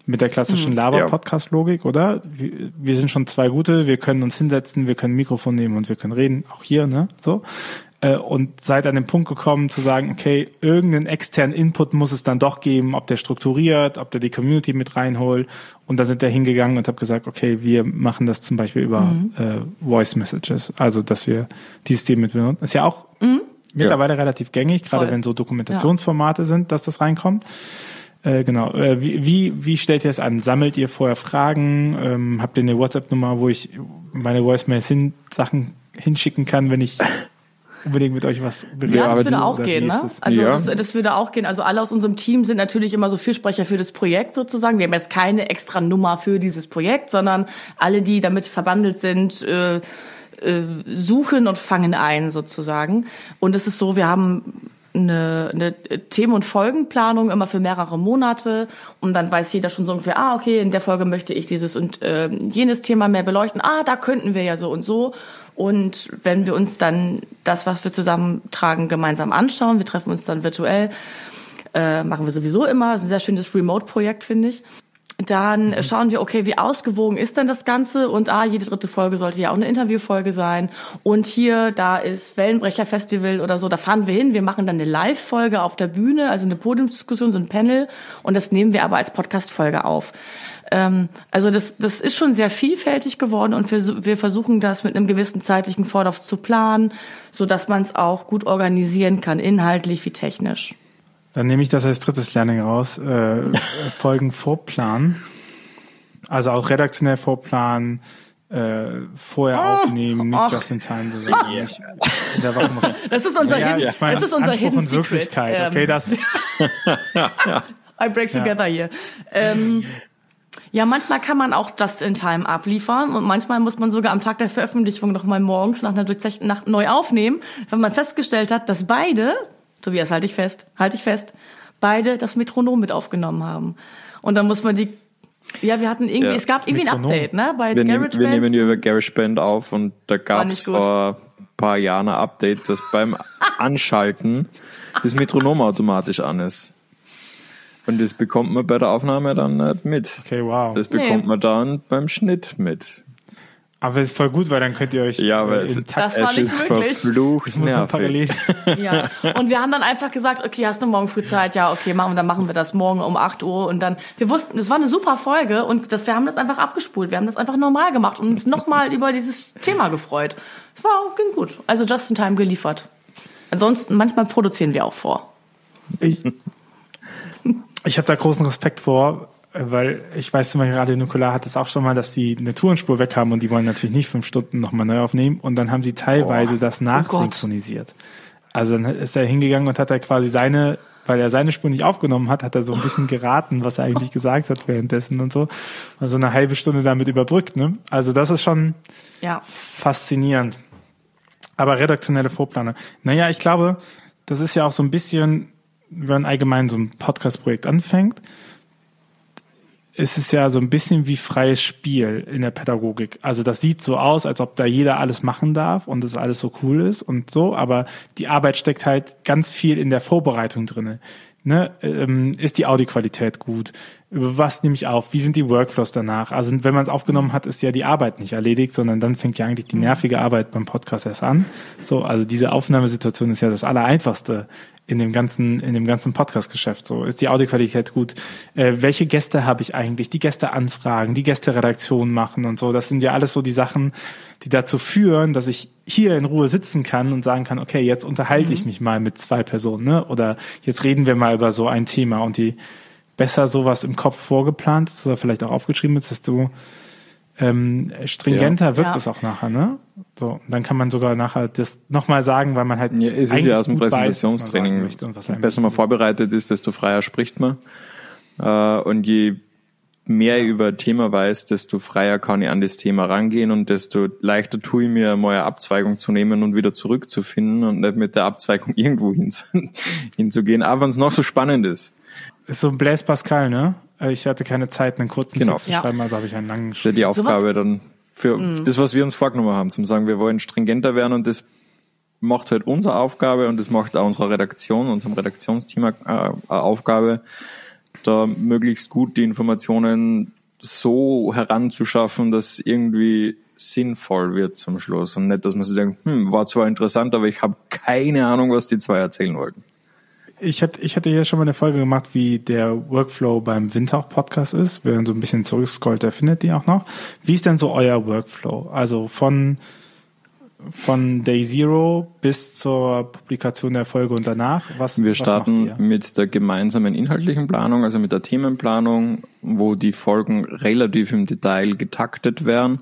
mit der klassischen Laber-Podcast-Logik, oder? Wir, wir sind schon zwei gute, wir können uns hinsetzen, wir können ein Mikrofon nehmen und wir können reden, auch hier, ne? So. Äh, Und seid an den Punkt gekommen zu sagen, okay, irgendeinen externen Input muss es dann doch geben, ob der strukturiert, ob der die Community mit reinholt. Und da sind wir hingegangen und habe gesagt, okay, wir machen das zum Beispiel über äh, Voice Messages, also dass wir dieses System mit benutzen. Ist ja auch mittlerweile relativ gängig, gerade Voll. wenn so Dokumentationsformate sind, dass das reinkommt. Äh, genau. Äh, wie, wie, wie stellt ihr es an? Sammelt ihr vorher Fragen? Ähm, habt ihr eine WhatsApp-Nummer, wo ich meine Voicemails hin, Sachen hinschicken kann, wenn ich unbedingt mit euch was bereden Ja, das würde auch gehen, ne? Also Ja. das, das würde auch gehen. Also alle aus unserem Team sind natürlich immer so Fürsprecher für das Projekt sozusagen. Wir haben jetzt keine extra Nummer für dieses Projekt, sondern alle, die damit verbandelt sind, äh, äh, suchen und fangen ein sozusagen. Und es ist so, wir haben eine, eine Themen- und Folgenplanung immer für mehrere Monate und dann weiß jeder schon so ungefähr, ah, okay, in der Folge möchte ich dieses und äh, jenes Thema mehr beleuchten. Ah, da könnten wir ja so und so. Und wenn wir uns dann das, was wir zusammentragen, gemeinsam anschauen, wir treffen uns dann virtuell, äh, machen wir sowieso immer, ist ein sehr schönes Remote-Projekt, finde ich. Dann äh, schauen wir, okay, wie ausgewogen ist denn das Ganze? Und ah, jede dritte Folge sollte ja auch eine Interviewfolge sein. Und hier, da ist Wellenbrecher-Festival oder so, da fahren wir hin. Wir machen dann eine Live-Folge auf der Bühne, also eine Podiumsdiskussion, so ein Panel. Und das nehmen wir aber als Podcast-Folge auf. Ähm, also das, das ist schon sehr vielfältig geworden und wir, wir versuchen das mit einem gewissen zeitlichen Vorlauf zu planen, so dass man es auch gut organisieren kann, inhaltlich wie technisch. Dann nehme ich das als drittes Learning raus. Äh, Folgen Vorplan. Also auch redaktionell vorplanen, äh, vorher aufnehmen, nicht ach. just in time. Also nicht in der Woche Das ist unser, ja, Hidden, ich meine, das ist unser Anspruch Hidden und. Wirklichkeit. Ähm, Okay, das, I break together hier. Ähm, ja, manchmal kann man auch just in time abliefern und manchmal muss man sogar am Tag der Veröffentlichung noch mal morgens nach einer durchzechten Nacht neu aufnehmen, wenn man festgestellt hat, dass beide, Tobias, halte ich fest, halte ich fest, beide das Metronom mit aufgenommen haben. Und dann muss man die, ja, wir hatten irgendwie, Ja, es gab irgendwie ein Metronom. Update, ne, bei Wir, nehmen, wir nehmen ja über GarageBand auf und da gab es vor ein paar Jahren ein Update, dass beim Anschalten das Metronom automatisch an ist. Und das bekommt man bei der Aufnahme dann nicht mit. okay, wow. Das Nee. bekommt man dann beim Schnitt mit. Aber ist voll gut, weil dann könnt ihr euch Ja, aber es, Takt Das war es nicht ist möglich. verflucht ich muss parallel. Ja. Und wir haben dann einfach gesagt, okay, hast du morgen früh Zeit? Ja, okay, machen wir, dann machen wir das morgen um 8 Uhr. Und dann, wir wussten, das war eine super Folge und das, wir haben das einfach abgespult. Wir haben das einfach normal gemacht und uns nochmal über dieses Thema gefreut. Es war, ging gut. Also just in time geliefert. Ansonsten, manchmal produzieren wir auch vor. Ich, ich habe da großen Respekt vor, weil ich weiß zum Beispiel, Radio Nukular hat es auch schon mal, dass die eine Tourenspur weg haben und die wollen natürlich nicht fünf Stunden nochmal neu aufnehmen und dann haben sie teilweise das nachsynchronisiert. Also dann ist er hingegangen und hat er quasi seine, weil er seine Spur nicht aufgenommen hat, hat er so ein bisschen geraten, was er eigentlich gesagt hat währenddessen und so. Also eine halbe Stunde damit überbrückt, ne? Also das ist schon, Ja. faszinierend. Aber redaktionelle Vorplanung. Naja, ich glaube, das ist ja auch so ein bisschen, wenn allgemein so ein Podcast-Projekt anfängt, ist es ja so ein bisschen wie freies Spiel in der Pädagogik. Also das sieht so aus, als ob da jeder alles machen darf und das alles so cool ist und so, aber die Arbeit steckt halt ganz viel in der Vorbereitung drinne. Ne, ähm, ist die Audioqualität gut? Über was nehme ich auf? Wie sind die Workflows danach? Also wenn man es aufgenommen hat, ist ja die Arbeit nicht erledigt, sondern dann fängt ja eigentlich die nervige Arbeit beim Podcast erst an. So, also diese Aufnahmesituation ist ja das Allereinfachste in dem ganzen, in dem ganzen Podcast-Geschäft. So, ist die Audioqualität gut? Äh, welche Gäste habe ich eigentlich? Die Gäste anfragen, die Gäste-Redaktion machen und so. Das sind ja alles so die Sachen, die dazu führen, dass ich hier in Ruhe sitzen kann und sagen kann, okay, jetzt unterhalte ich mich mal mit zwei Personen, ne? Oder jetzt reden wir mal über so ein Thema und die besser sowas im Kopf vorgeplant ist oder vielleicht auch aufgeschrieben ist, desto ähm, stringenter wirkt Ja. es auch nachher, ne? So, dann kann man sogar nachher das nochmal sagen, weil man halt Ja, es ist eigentlich ja aus dem gut weiß, was man sagen Präsentationstraining. möchte und was Je einem besser man vorbereitet ist, desto freier spricht man. Äh, und je mehr ich über ein Thema weiß, desto freier kann ich an das Thema rangehen und desto leichter tue ich mir, mal eine Abzweigung zu nehmen und wieder zurückzufinden und nicht mit der Abzweigung irgendwo hin, hinzugehen, auch wenn es noch so spannend ist. Ist so ein Blaise Pascal, ne? Äh, Ich hatte keine Zeit, einen kurzen Genau. Text zu Ja. schreiben, also habe ich einen langen Das ist ja die Aufgabe dann für das, was wir uns vorgenommen haben, zum sagen, wir wollen stringenter werden und das macht halt unsere Aufgabe und das macht auch unserer Redaktion, unserem Redaktionsteam äh, eine Aufgabe, da möglichst gut die Informationen so heranzuschaffen, dass es irgendwie sinnvoll wird zum Schluss und nicht, dass man sich denkt, hm, war zwar interessant, aber ich habe keine Ahnung, was die zwei erzählen wollten. Ich hatte, ich hatte hier schon mal eine Folge gemacht, wie der Workflow beim Windhauch Podcast ist. Wer so ein bisschen zurückscrollt, der findet die auch noch. Wie ist denn so euer Workflow? Also von, von Day Zero bis zur Publikation der Folge und danach? Was, Wir was starten ihr? mit der gemeinsamen inhaltlichen Planung, also mit der Themenplanung, wo die Folgen relativ im Detail getaktet werden.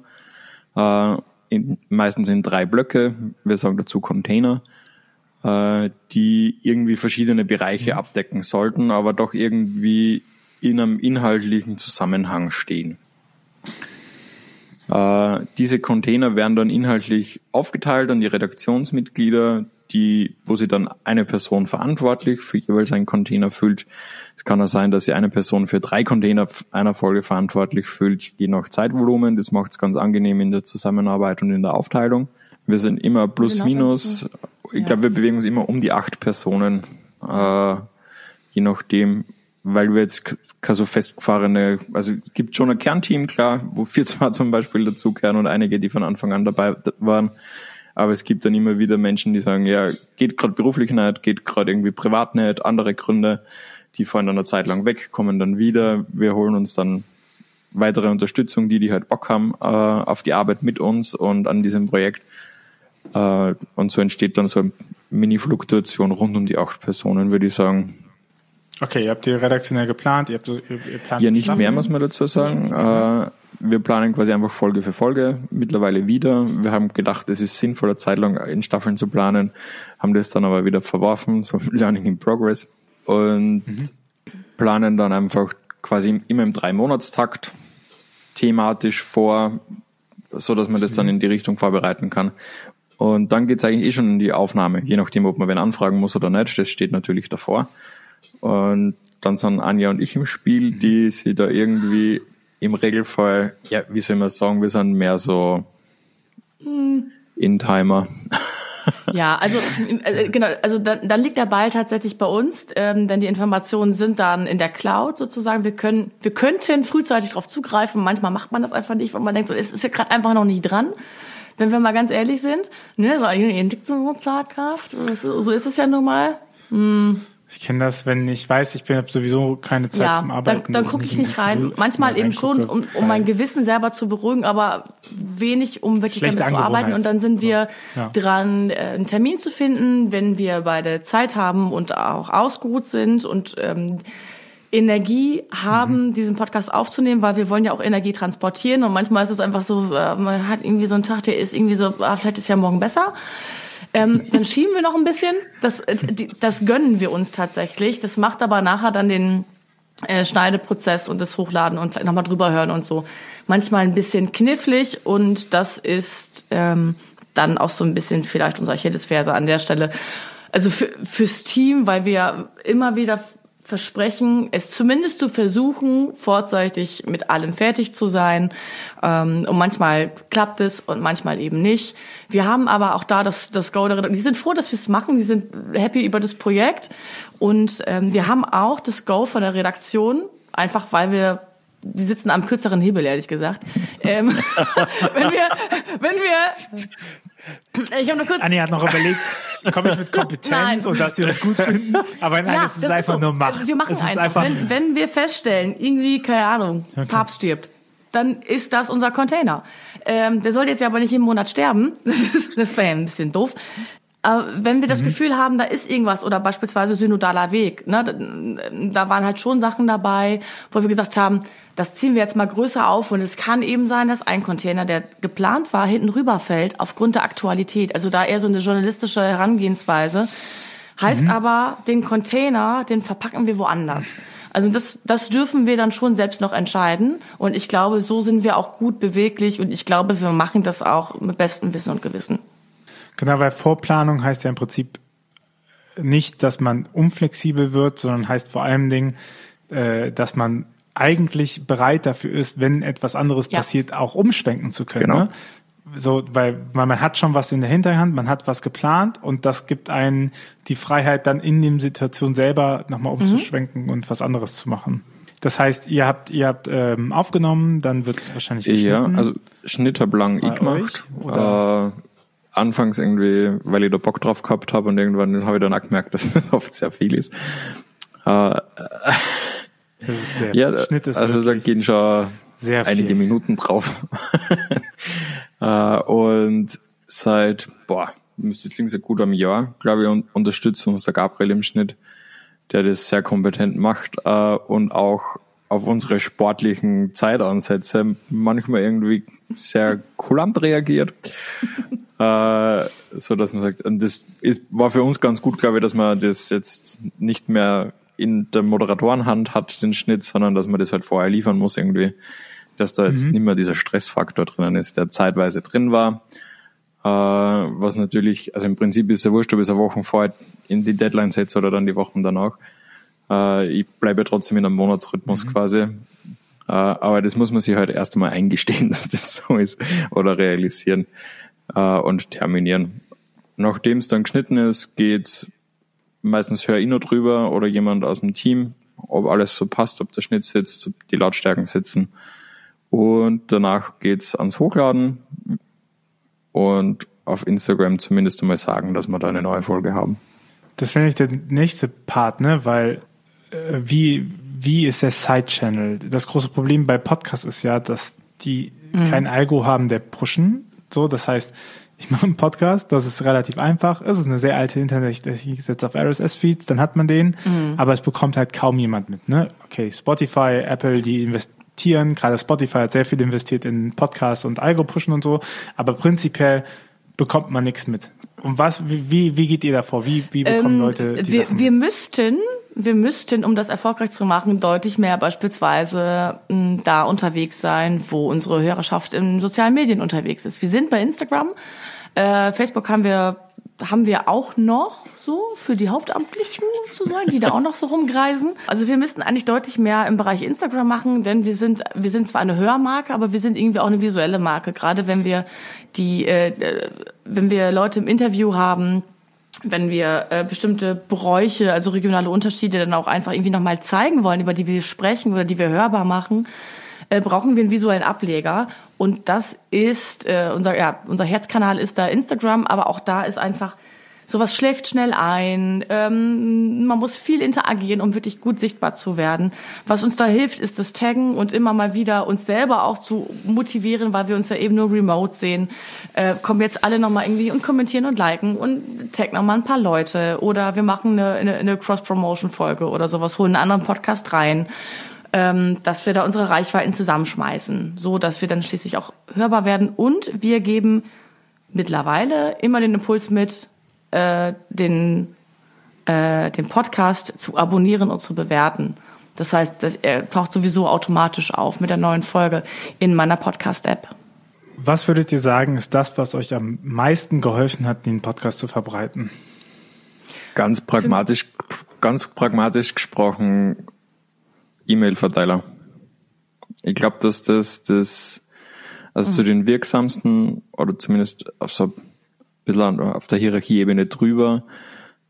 Äh, in, meistens in drei Blöcke, wir sagen dazu Container, äh, die irgendwie verschiedene Bereiche abdecken sollten, aber doch irgendwie in einem inhaltlichen Zusammenhang stehen. Äh, diese Container werden dann inhaltlich aufgeteilt an die Redaktionsmitglieder, die, wo sie dann eine Person verantwortlich für jeweils einen Container füllt. Es kann auch sein, dass sie eine Person für drei Container einer Folge verantwortlich füllt, je nach Zeitvolumen. Das macht es ganz angenehm in der Zusammenarbeit und in der Aufteilung. Wir sind immer plus Genau, minus. Ich Ja. glaube, wir bewegen uns immer um die acht Personen, äh, je nachdem, weil wir jetzt keine so festgefahrene, also es gibt schon ein Kernteam, klar, wo vier zwar zum Beispiel dazugehören und einige, die von Anfang an dabei waren. Aber es gibt dann immer wieder Menschen, die sagen, ja, geht gerade beruflich nicht, geht gerade irgendwie privat nicht, andere Gründe, die fahren dann eine Zeit lang weg, kommen dann wieder. Wir holen uns dann weitere Unterstützung, die, die halt Bock haben äh, auf die Arbeit mit uns und an diesem Projekt. Äh, und so entsteht dann so eine Mini-Fluktuation rund um die acht Personen, würde ich sagen. Okay, ihr habt die redaktionell geplant, ihr habt ihr, ihr plant Ja, nicht mehr, muss man dazu sagen. Äh, wir planen quasi einfach Folge für Folge mittlerweile wieder. Wir haben gedacht, es ist sinnvoll, eine Zeit lang in Staffeln zu planen, haben das dann aber wieder verworfen, so Learning in Progress. Und planen dann einfach quasi immer im Drei-Monatstakt thematisch vor, so dass man das dann in die Richtung vorbereiten kann. Und dann geht's eigentlich eh schon in die Aufnahme, je nachdem, ob man wen anfragen muss oder nicht. Das steht natürlich davor. Und dann sind Anja und ich im Spiel, die sie da irgendwie im Regelfall, ja, wie soll man sagen, wir sind mehr so In-Timer. Ja, also äh, genau, also dann, dann liegt der Ball tatsächlich bei uns, ähm, denn die Informationen sind dann in der Cloud sozusagen. Wir können, wir könnten frühzeitig darauf zugreifen. Manchmal macht man das einfach nicht, weil man denkt, so, es ist ja gerade einfach noch nicht dran. Wenn wir mal ganz ehrlich sind, ne, so Zartkraft, so ist es ja nun mal. Hm. Ich kenne das, wenn ich weiß, ich bin sowieso keine Zeit ja, zum Arbeiten. Dann, dann gucke ich nicht rein. Manchmal eben schon, um, um mein Gewissen selber zu beruhigen, aber wenig, um wirklich Schlechte damit zu arbeiten. Und dann sind wir Ja. dran, äh, einen Termin zu finden, wenn wir beide Zeit haben und auch ausgeruht sind und ähm, Energie haben, diesen Podcast aufzunehmen, weil wir wollen ja auch Energie transportieren. Und manchmal ist es einfach so, äh, man hat irgendwie so einen Tag, der ist irgendwie so, ah, vielleicht ist ja morgen besser. Ähm, dann schieben wir noch ein bisschen. Das, äh, das gönnen wir uns tatsächlich. Das macht aber nachher dann den äh, Schneideprozess und das Hochladen und nochmal drüber hören und so. Manchmal ein bisschen knifflig und das ist ähm, dann auch so ein bisschen vielleicht unser Achillesferse an der Stelle. Also für, fürs Team, weil wir immer wieder versprechen, es zumindest zu versuchen, vorzeitig mit allem fertig zu sein. Ähm, und manchmal klappt es und manchmal eben nicht. Wir haben aber auch da das, das Go Redaktion. Die sind froh, dass wir es machen. Die sind happy über das Projekt. Und ähm, wir haben auch das Go von der Redaktion, einfach weil wir die sitzen am kürzeren Hebel, ehrlich gesagt. ähm, wenn wir, wenn wir, ich habe nur kurz, Anni hat noch überlegt, komme ich mit Kompetenz und dass die das gut finden? Aber nein, Ja, es ist einfach so. nur Macht. Wir machen es ist einfach. Wenn, wenn wir feststellen, irgendwie, keine Ahnung, Papst stirbt, dann ist das unser Container. Ähm, der soll jetzt ja aber nicht jeden Monat sterben. Das, ist, das wäre ja ein bisschen doof. Wenn wir das Gefühl haben, da ist irgendwas oder beispielsweise synodaler Weg, ne, da- da waren halt schon Sachen dabei, wo wir gesagt haben, das ziehen wir jetzt mal größer auf und es kann eben sein, dass ein Container, der geplant war, hinten rüberfällt aufgrund der Aktualität. Also da eher so eine journalistische Herangehensweise. Heißt aber, den Container, den verpacken wir woanders. Also das, das dürfen wir dann schon selbst noch entscheiden. Und ich glaube, so sind wir auch gut beweglich und ich glaube, wir machen das auch mit bestem Wissen und Gewissen. Genau, weil Vorplanung heißt ja im Prinzip nicht, dass man unflexibel wird, sondern heißt vor allem Dingen, äh, dass man eigentlich bereit dafür ist, wenn etwas anderes Ja. passiert, auch umschwenken zu können. Genau. Ne? So, weil weil man hat schon was in der Hinterhand, man hat was geplant und das gibt einen die Freiheit, dann in dem Situation selber nochmal umzuschwenken und was anderes zu machen. Das heißt, ihr habt ihr habt ähm, aufgenommen, dann wird es wahrscheinlich Ja, geschnitten. also Schnitt hab lang ich gemacht. euch, oder? Äh, anfangs irgendwie, weil ich da Bock drauf gehabt habe und irgendwann habe ich dann auch gemerkt, dass das oft sehr viel ist. Äh, ist sehr, ja, Schnitt ist also da gehen schon sehr einige. Minuten drauf. äh, und seit, boah, müsste jetzt seit gut einem Jahr, glaube ich, un unterstützt uns der Gabriel im Schnitt, der das sehr kompetent macht äh, und auch auf unsere sportlichen Zeitansätze manchmal irgendwie sehr kulant reagiert. äh, so dass man sagt, und das ist, war für uns ganz gut, glaube ich, dass man das jetzt nicht mehr in der Moderatorenhand hat, den Schnitt, sondern dass man das halt vorher liefern muss irgendwie, dass da jetzt nicht mehr dieser Stressfaktor drinnen ist, der zeitweise drin war. Äh, was natürlich, also im Prinzip ist ja wurscht, ob ich es eine Woche vorher in die Deadline setze oder dann die Wochen danach. Äh, ich bleibe ja trotzdem in einem Monatsrhythmus quasi. Äh, aber das muss man sich halt erst einmal eingestehen, dass das so ist oder realisieren äh, und terminieren. Nachdem es dann geschnitten ist, geht's meistens höre ich nur drüber oder jemand aus dem Team, ob alles so passt, ob der Schnitt sitzt, ob die Lautstärken sitzen. Und danach geht's ans Hochladen und auf Instagram zumindest einmal sagen, dass wir da eine neue Folge haben. Das wäre nämlich der nächste Part, ne? Weil wie, wie ist der Side-Channel? Das große Problem bei Podcasts ist ja, dass die kein Algo haben, der pushen. So, das heißt, ich mache einen Podcast, das ist relativ einfach. Es ist eine sehr alte Internet, ich setze auf RSS-Feeds, dann hat man den, aber es bekommt halt kaum jemand mit. Ne? Okay, Spotify, Apple, die investieren, gerade Spotify hat sehr viel investiert in Podcasts und Algo-Pushen und so, aber prinzipiell bekommt man nichts mit. Und was, wie, wie geht ihr davor? Wie, wie bekommen Ähm, Leute die wir, Sachen wir müssten, wir müssten, um das erfolgreich zu machen, deutlich mehr beispielsweise mh, da unterwegs sein, wo unsere Hörerschaft in sozialen Medien unterwegs ist. Wir sind bei Instagram, äh, Facebook haben wir haben wir auch noch so für die Hauptamtlichen zu sein, die da auch noch so rumgreisen. Also wir müssten eigentlich deutlich mehr im Bereich Instagram machen, denn wir sind wir sind zwar eine Hörmarke, aber wir sind irgendwie auch eine visuelle Marke. Gerade wenn wir die äh, wenn wir Leute im Interview haben, wenn wir äh, bestimmte Bräuche, also regionale Unterschiede dann auch einfach irgendwie nochmal zeigen wollen, über die wir sprechen oder die wir hörbar machen, äh, brauchen wir einen visuellen Ableger. Und das ist äh, unser, ja, unser Herzkanal ist da Instagram, aber auch da ist einfach sowas schläft schnell ein. Ähm, man muss viel interagieren, um wirklich gut sichtbar zu werden. Was uns da hilft, ist das Taggen und immer mal wieder uns selber auch zu motivieren, weil wir uns ja eben nur remote sehen. Äh, kommen jetzt alle nochmal irgendwie und kommentieren und liken und taggen nochmal ein paar Leute. Oder wir machen eine, eine, eine Cross-Promotion-Folge oder sowas, holen einen anderen Podcast rein ähm, dass wir da unsere Reichweiten zusammenschmeißen, so dass wir dann schließlich auch hörbar werden. Und wir geben mittlerweile immer den Impuls mit, äh, den, äh, den Podcast zu abonnieren und zu bewerten. Das heißt, das, er taucht sowieso automatisch auf mit der neuen Folge in meiner Podcast-App. Was würdet ihr sagen, ist das, was euch am meisten geholfen hat, den Podcast zu verbreiten? Ganz pragmatisch, ganz pragmatisch gesprochen, E-Mail-Verteiler. Ich glaube, dass das, das, also mhm. zu den wirksamsten oder zumindest auf so bisschen auf der Hierarchieebene drüber,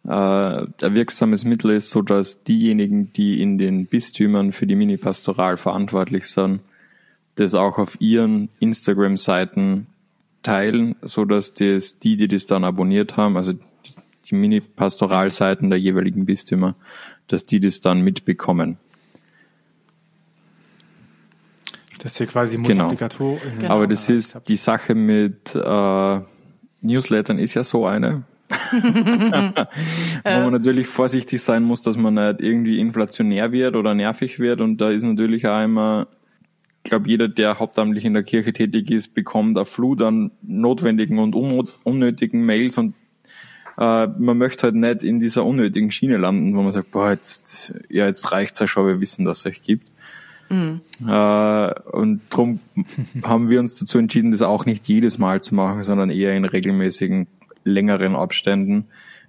äh, ein wirksames Mittel ist, so dass diejenigen, die in den Bistümern für die Mini-Pastoral verantwortlich sind, das auch auf ihren Instagram-Seiten teilen, so dass das, die, die das dann abonniert haben, also die Mini-Pastoral-Seiten der jeweiligen Bistümer, dass die das dann mitbekommen. Das ist ja quasi genau. Multiplikator. Genau. Aber das ist die Sache mit äh, Newslettern ist ja so eine. Wo man natürlich vorsichtig sein muss, dass man nicht irgendwie inflationär wird oder nervig wird. Und da ist natürlich auch immer, ich glaube, jeder, der hauptamtlich in der Kirche tätig ist, bekommt eine Flut an notwendigen und unnötigen Mails und äh, man möchte halt nicht in dieser unnötigen Schiene landen, wo man sagt, boah, jetzt, ja, jetzt reicht's ja schon, wir wissen, dass es euch gibt. Mhm. Äh, und darum haben wir uns dazu entschieden, das auch nicht jedes Mal zu machen, sondern eher in regelmäßigen, längeren Abständen.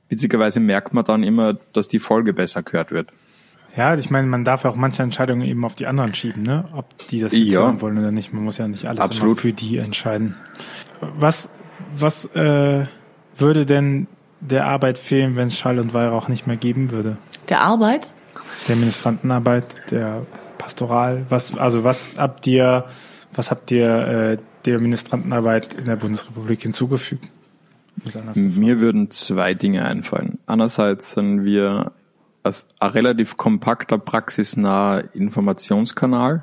Witzigerweise merkt man dann immer, dass die Folge besser gehört wird. Ja, ich meine, man darf auch manche Entscheidungen eben auf die anderen schieben, ne? Ob die das jetzt ja. hören wollen oder nicht. Man muss ja nicht alles Absolut. für die entscheiden. Was, was äh, würde denn der Arbeit fehlen, wenn es Schall und Weihrauch nicht mehr geben würde? Der Arbeit? Der Ministrantenarbeit, der Pastoral? Was, also was habt ihr, was habt ihr äh, der Ministrantenarbeit in der Bundesrepublik hinzugefügt? Mir würden zwei Dinge einfallen. Einerseits sind wir als ein relativ kompakter, praxisnaher Informationskanal,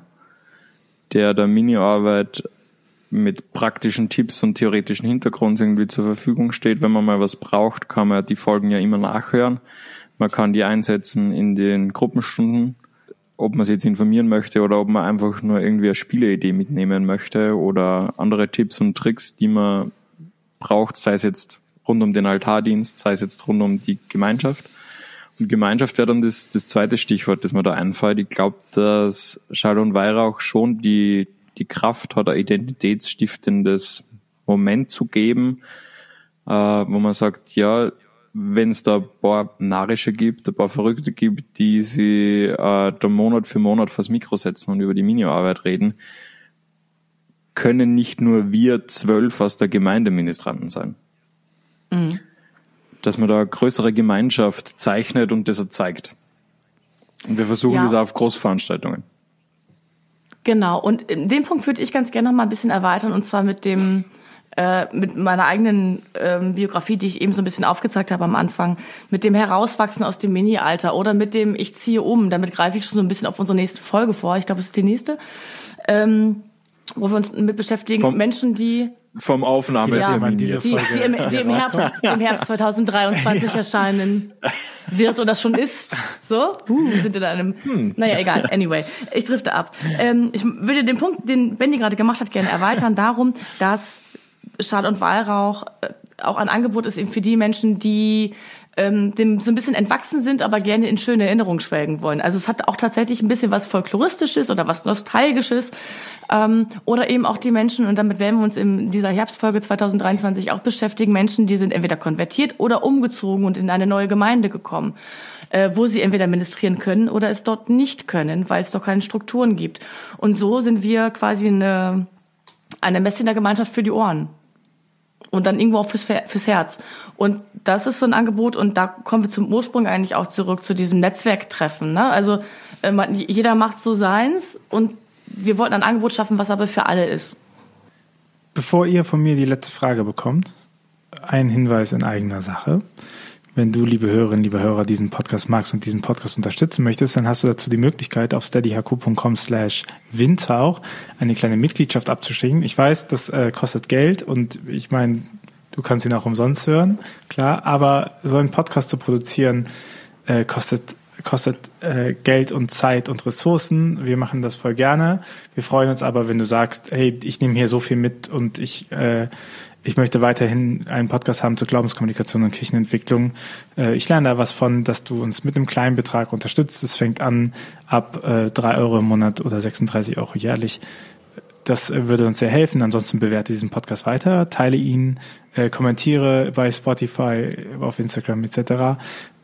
der der Mini-Arbeit mit praktischen Tipps und theoretischen Hintergrund irgendwie zur Verfügung steht. Wenn man mal was braucht, kann man die Folgen ja immer nachhören. Man kann die einsetzen in den Gruppenstunden ob man sich jetzt informieren möchte oder ob man einfach nur irgendwie eine Spieleidee mitnehmen möchte oder andere Tipps und Tricks, die man braucht, sei es jetzt rund um den Altardienst, sei es jetzt rund um die Gemeinschaft. Und Gemeinschaft wäre dann das, das zweite Stichwort, das mir da einfällt. Ich glaube, dass Schall und Weihrauch schon die, die Kraft hat, ein identitätsstiftendes Moment zu geben, äh, wo man sagt, ja, wenn es da ein paar Narische gibt, ein paar Verrückte gibt, die sie äh, da Monat für Monat vors Mikro setzen und über die Mini-Arbeit reden, können nicht nur wir zwölf aus der Gemeindeministranten sein. Mhm. Dass man da eine größere Gemeinschaft zeichnet und das zeigt. Und wir versuchen ja. das auch auf Großveranstaltungen. Genau, und den Punkt würde ich ganz gerne noch mal ein bisschen erweitern, und zwar mit dem, äh, mit meiner eigenen ähm, Biografie, die ich eben so ein bisschen aufgezeigt habe am Anfang, mit dem Herauswachsen aus dem Mini-Alter oder mit dem Ich ziehe um, damit greife ich schon so ein bisschen auf unsere nächste Folge vor. Ich glaube, es ist die nächste. Ähm, wo wir uns mit beschäftigen, vom, Menschen, die vom Aufnahmetermin ja, die, die, die, im, die im, Herbst, im Herbst 2023 ja. erscheinen wird oder schon ist. So, uh, wir sind in einem, hm. naja, egal, anyway, ich drifte ab. Ähm, ich würde den Punkt, den Benny gerade gemacht hat, gerne erweitern, darum, dass Schall und Weihrauch äh, auch ein Angebot ist eben für die Menschen, die ähm, dem so ein bisschen entwachsen sind, aber gerne in schöne Erinnerungen schwelgen wollen. Also es hat auch tatsächlich ein bisschen was Folkloristisches oder was Nostalgisches. Ähm, oder eben auch die Menschen, und damit werden wir uns in dieser Herbstfolge 2023 auch beschäftigen, Menschen, die sind entweder konvertiert oder umgezogen und in eine neue Gemeinde gekommen, äh, wo sie entweder ministrieren können oder es dort nicht können, weil es doch keine Strukturen gibt. Und so sind wir quasi eine, eine Gemeinschaft für die Ohren und dann irgendwo auch fürs, fürs Herz. Und das ist so ein Angebot und da kommen wir zum Ursprung eigentlich auch zurück zu diesem Netzwerktreffen. Ne? Also äh, jeder macht so seins und wir wollten ein Angebot schaffen, was aber für alle ist. Bevor ihr von mir die letzte Frage bekommt, ein Hinweis in eigener Sache. Wenn du, liebe Hörerinnen, liebe Hörer, diesen Podcast magst und diesen Podcast unterstützen möchtest, dann hast du dazu die Möglichkeit, auf steadyhq.com slash windtauch eine kleine Mitgliedschaft abzustechen. Ich weiß, das äh, kostet Geld und ich meine, du kannst ihn auch umsonst hören, klar, aber so einen Podcast zu produzieren, äh, kostet kostet äh, Geld und Zeit und Ressourcen. Wir machen das voll gerne. Wir freuen uns aber, wenn du sagst, hey, ich nehme hier so viel mit und ich äh, ich möchte weiterhin einen Podcast haben zur Glaubenskommunikation und Kirchenentwicklung. Äh, ich lerne da was von, dass du uns mit einem kleinen Betrag unterstützt. Es fängt an ab äh, drei Euro im Monat oder 36 Euro jährlich. Das würde uns sehr helfen. Ansonsten bewerte diesen Podcast weiter, teile ihn, äh, kommentiere bei Spotify, auf Instagram etc.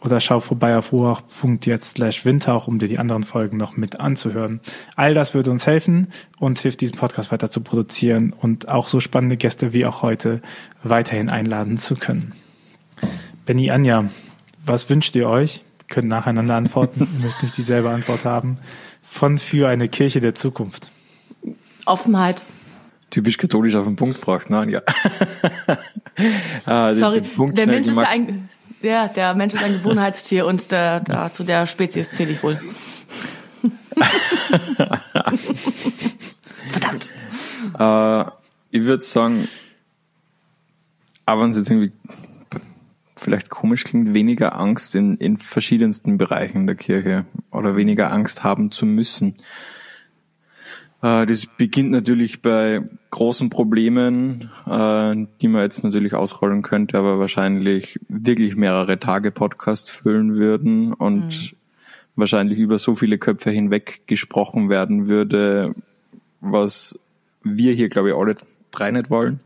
Oder schau vorbei auf ruach.jetzt slash windtauch, um dir die anderen Folgen noch mit anzuhören. All das würde uns helfen und hilft, diesen Podcast weiter zu produzieren und auch so spannende Gäste wie auch heute weiterhin einladen zu können. Benny, Anja, was wünscht ihr euch? Könnt nacheinander antworten, ihr müsst nicht dieselbe Antwort haben. Von für eine Kirche der Zukunft. Offenheit. Typisch katholisch auf den Punkt braucht, nein, ja. ah, Sorry, der Mensch ist ja ein, ja, der Mensch ist ein Gewohnheitstier und der, der, zu der Spezies zähle ich wohl. Verdammt. Äh, ich würde sagen, aber wenn es jetzt irgendwie vielleicht komisch klingt, weniger Angst in, in verschiedensten Bereichen der Kirche oder weniger Angst haben zu müssen. Äh, das beginnt natürlich bei großen Problemen, äh, die man jetzt natürlich ausrollen könnte, aber wahrscheinlich wirklich mehrere Tage Podcast füllen würden und mhm. wahrscheinlich über so viele Köpfe hinweg gesprochen werden würde, was wir hier, glaube ich, alle drei nicht wollen.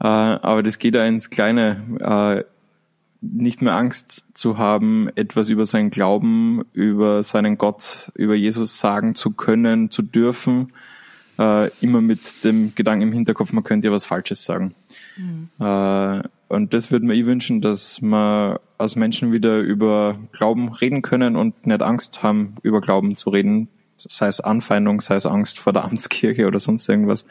Äh, aber das geht ja ins Kleine nicht mehr Angst zu haben, etwas über seinen Glauben, über seinen Gott, über Jesus sagen zu können, zu dürfen, äh, immer mit dem Gedanken im Hinterkopf, man könnte ja was Falsches sagen. Mhm. Äh, und das würde mir ich wünschen, dass wir als Menschen wieder über Glauben reden können und nicht Angst haben, über Glauben zu reden, sei es Anfeindung, sei es Angst vor der Amtskirche oder sonst irgendwas.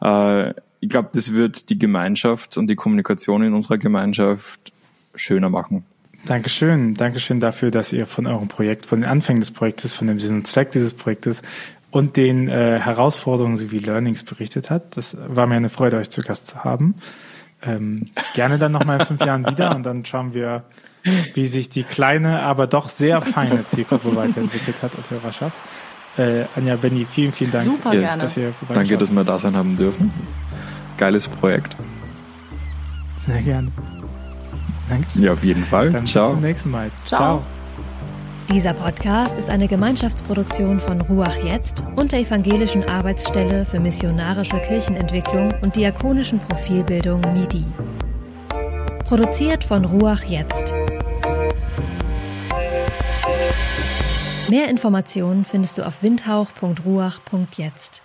Äh, ich glaube, das wird die Gemeinschaft und die Kommunikation in unserer Gemeinschaft schöner machen. Dankeschön. Dankeschön dafür, dass ihr von eurem Projekt, von den Anfängen des Projektes, von dem Sinn und Zweck dieses Projektes und den äh, Herausforderungen sowie Learnings berichtet habt. Das war mir eine Freude, euch zu Gast zu haben. Ähm, gerne dann nochmal in fünf Jahren wieder und dann schauen wir, wie sich die kleine, aber doch sehr feine Zielgruppe weiterentwickelt hat und Hörerschaft. Äh, Anja, Benny, vielen, vielen Dank, Super ja, dass ihr Danke, dass wir da sein haben dürfen. Geiles Projekt. Sehr gerne. Dankeschön. Ja, auf jeden Fall. Dann Ciao. Bis zum nächsten Mal. Ciao. Ciao. Dieser Podcast ist eine Gemeinschaftsproduktion von Ruach Jetzt und der Evangelischen Arbeitsstelle für missionarische Kirchenentwicklung und diakonischen Profilbildung MIDI. Produziert von Ruach Jetzt. Mehr Informationen findest du auf windhauch.ruach.jetzt.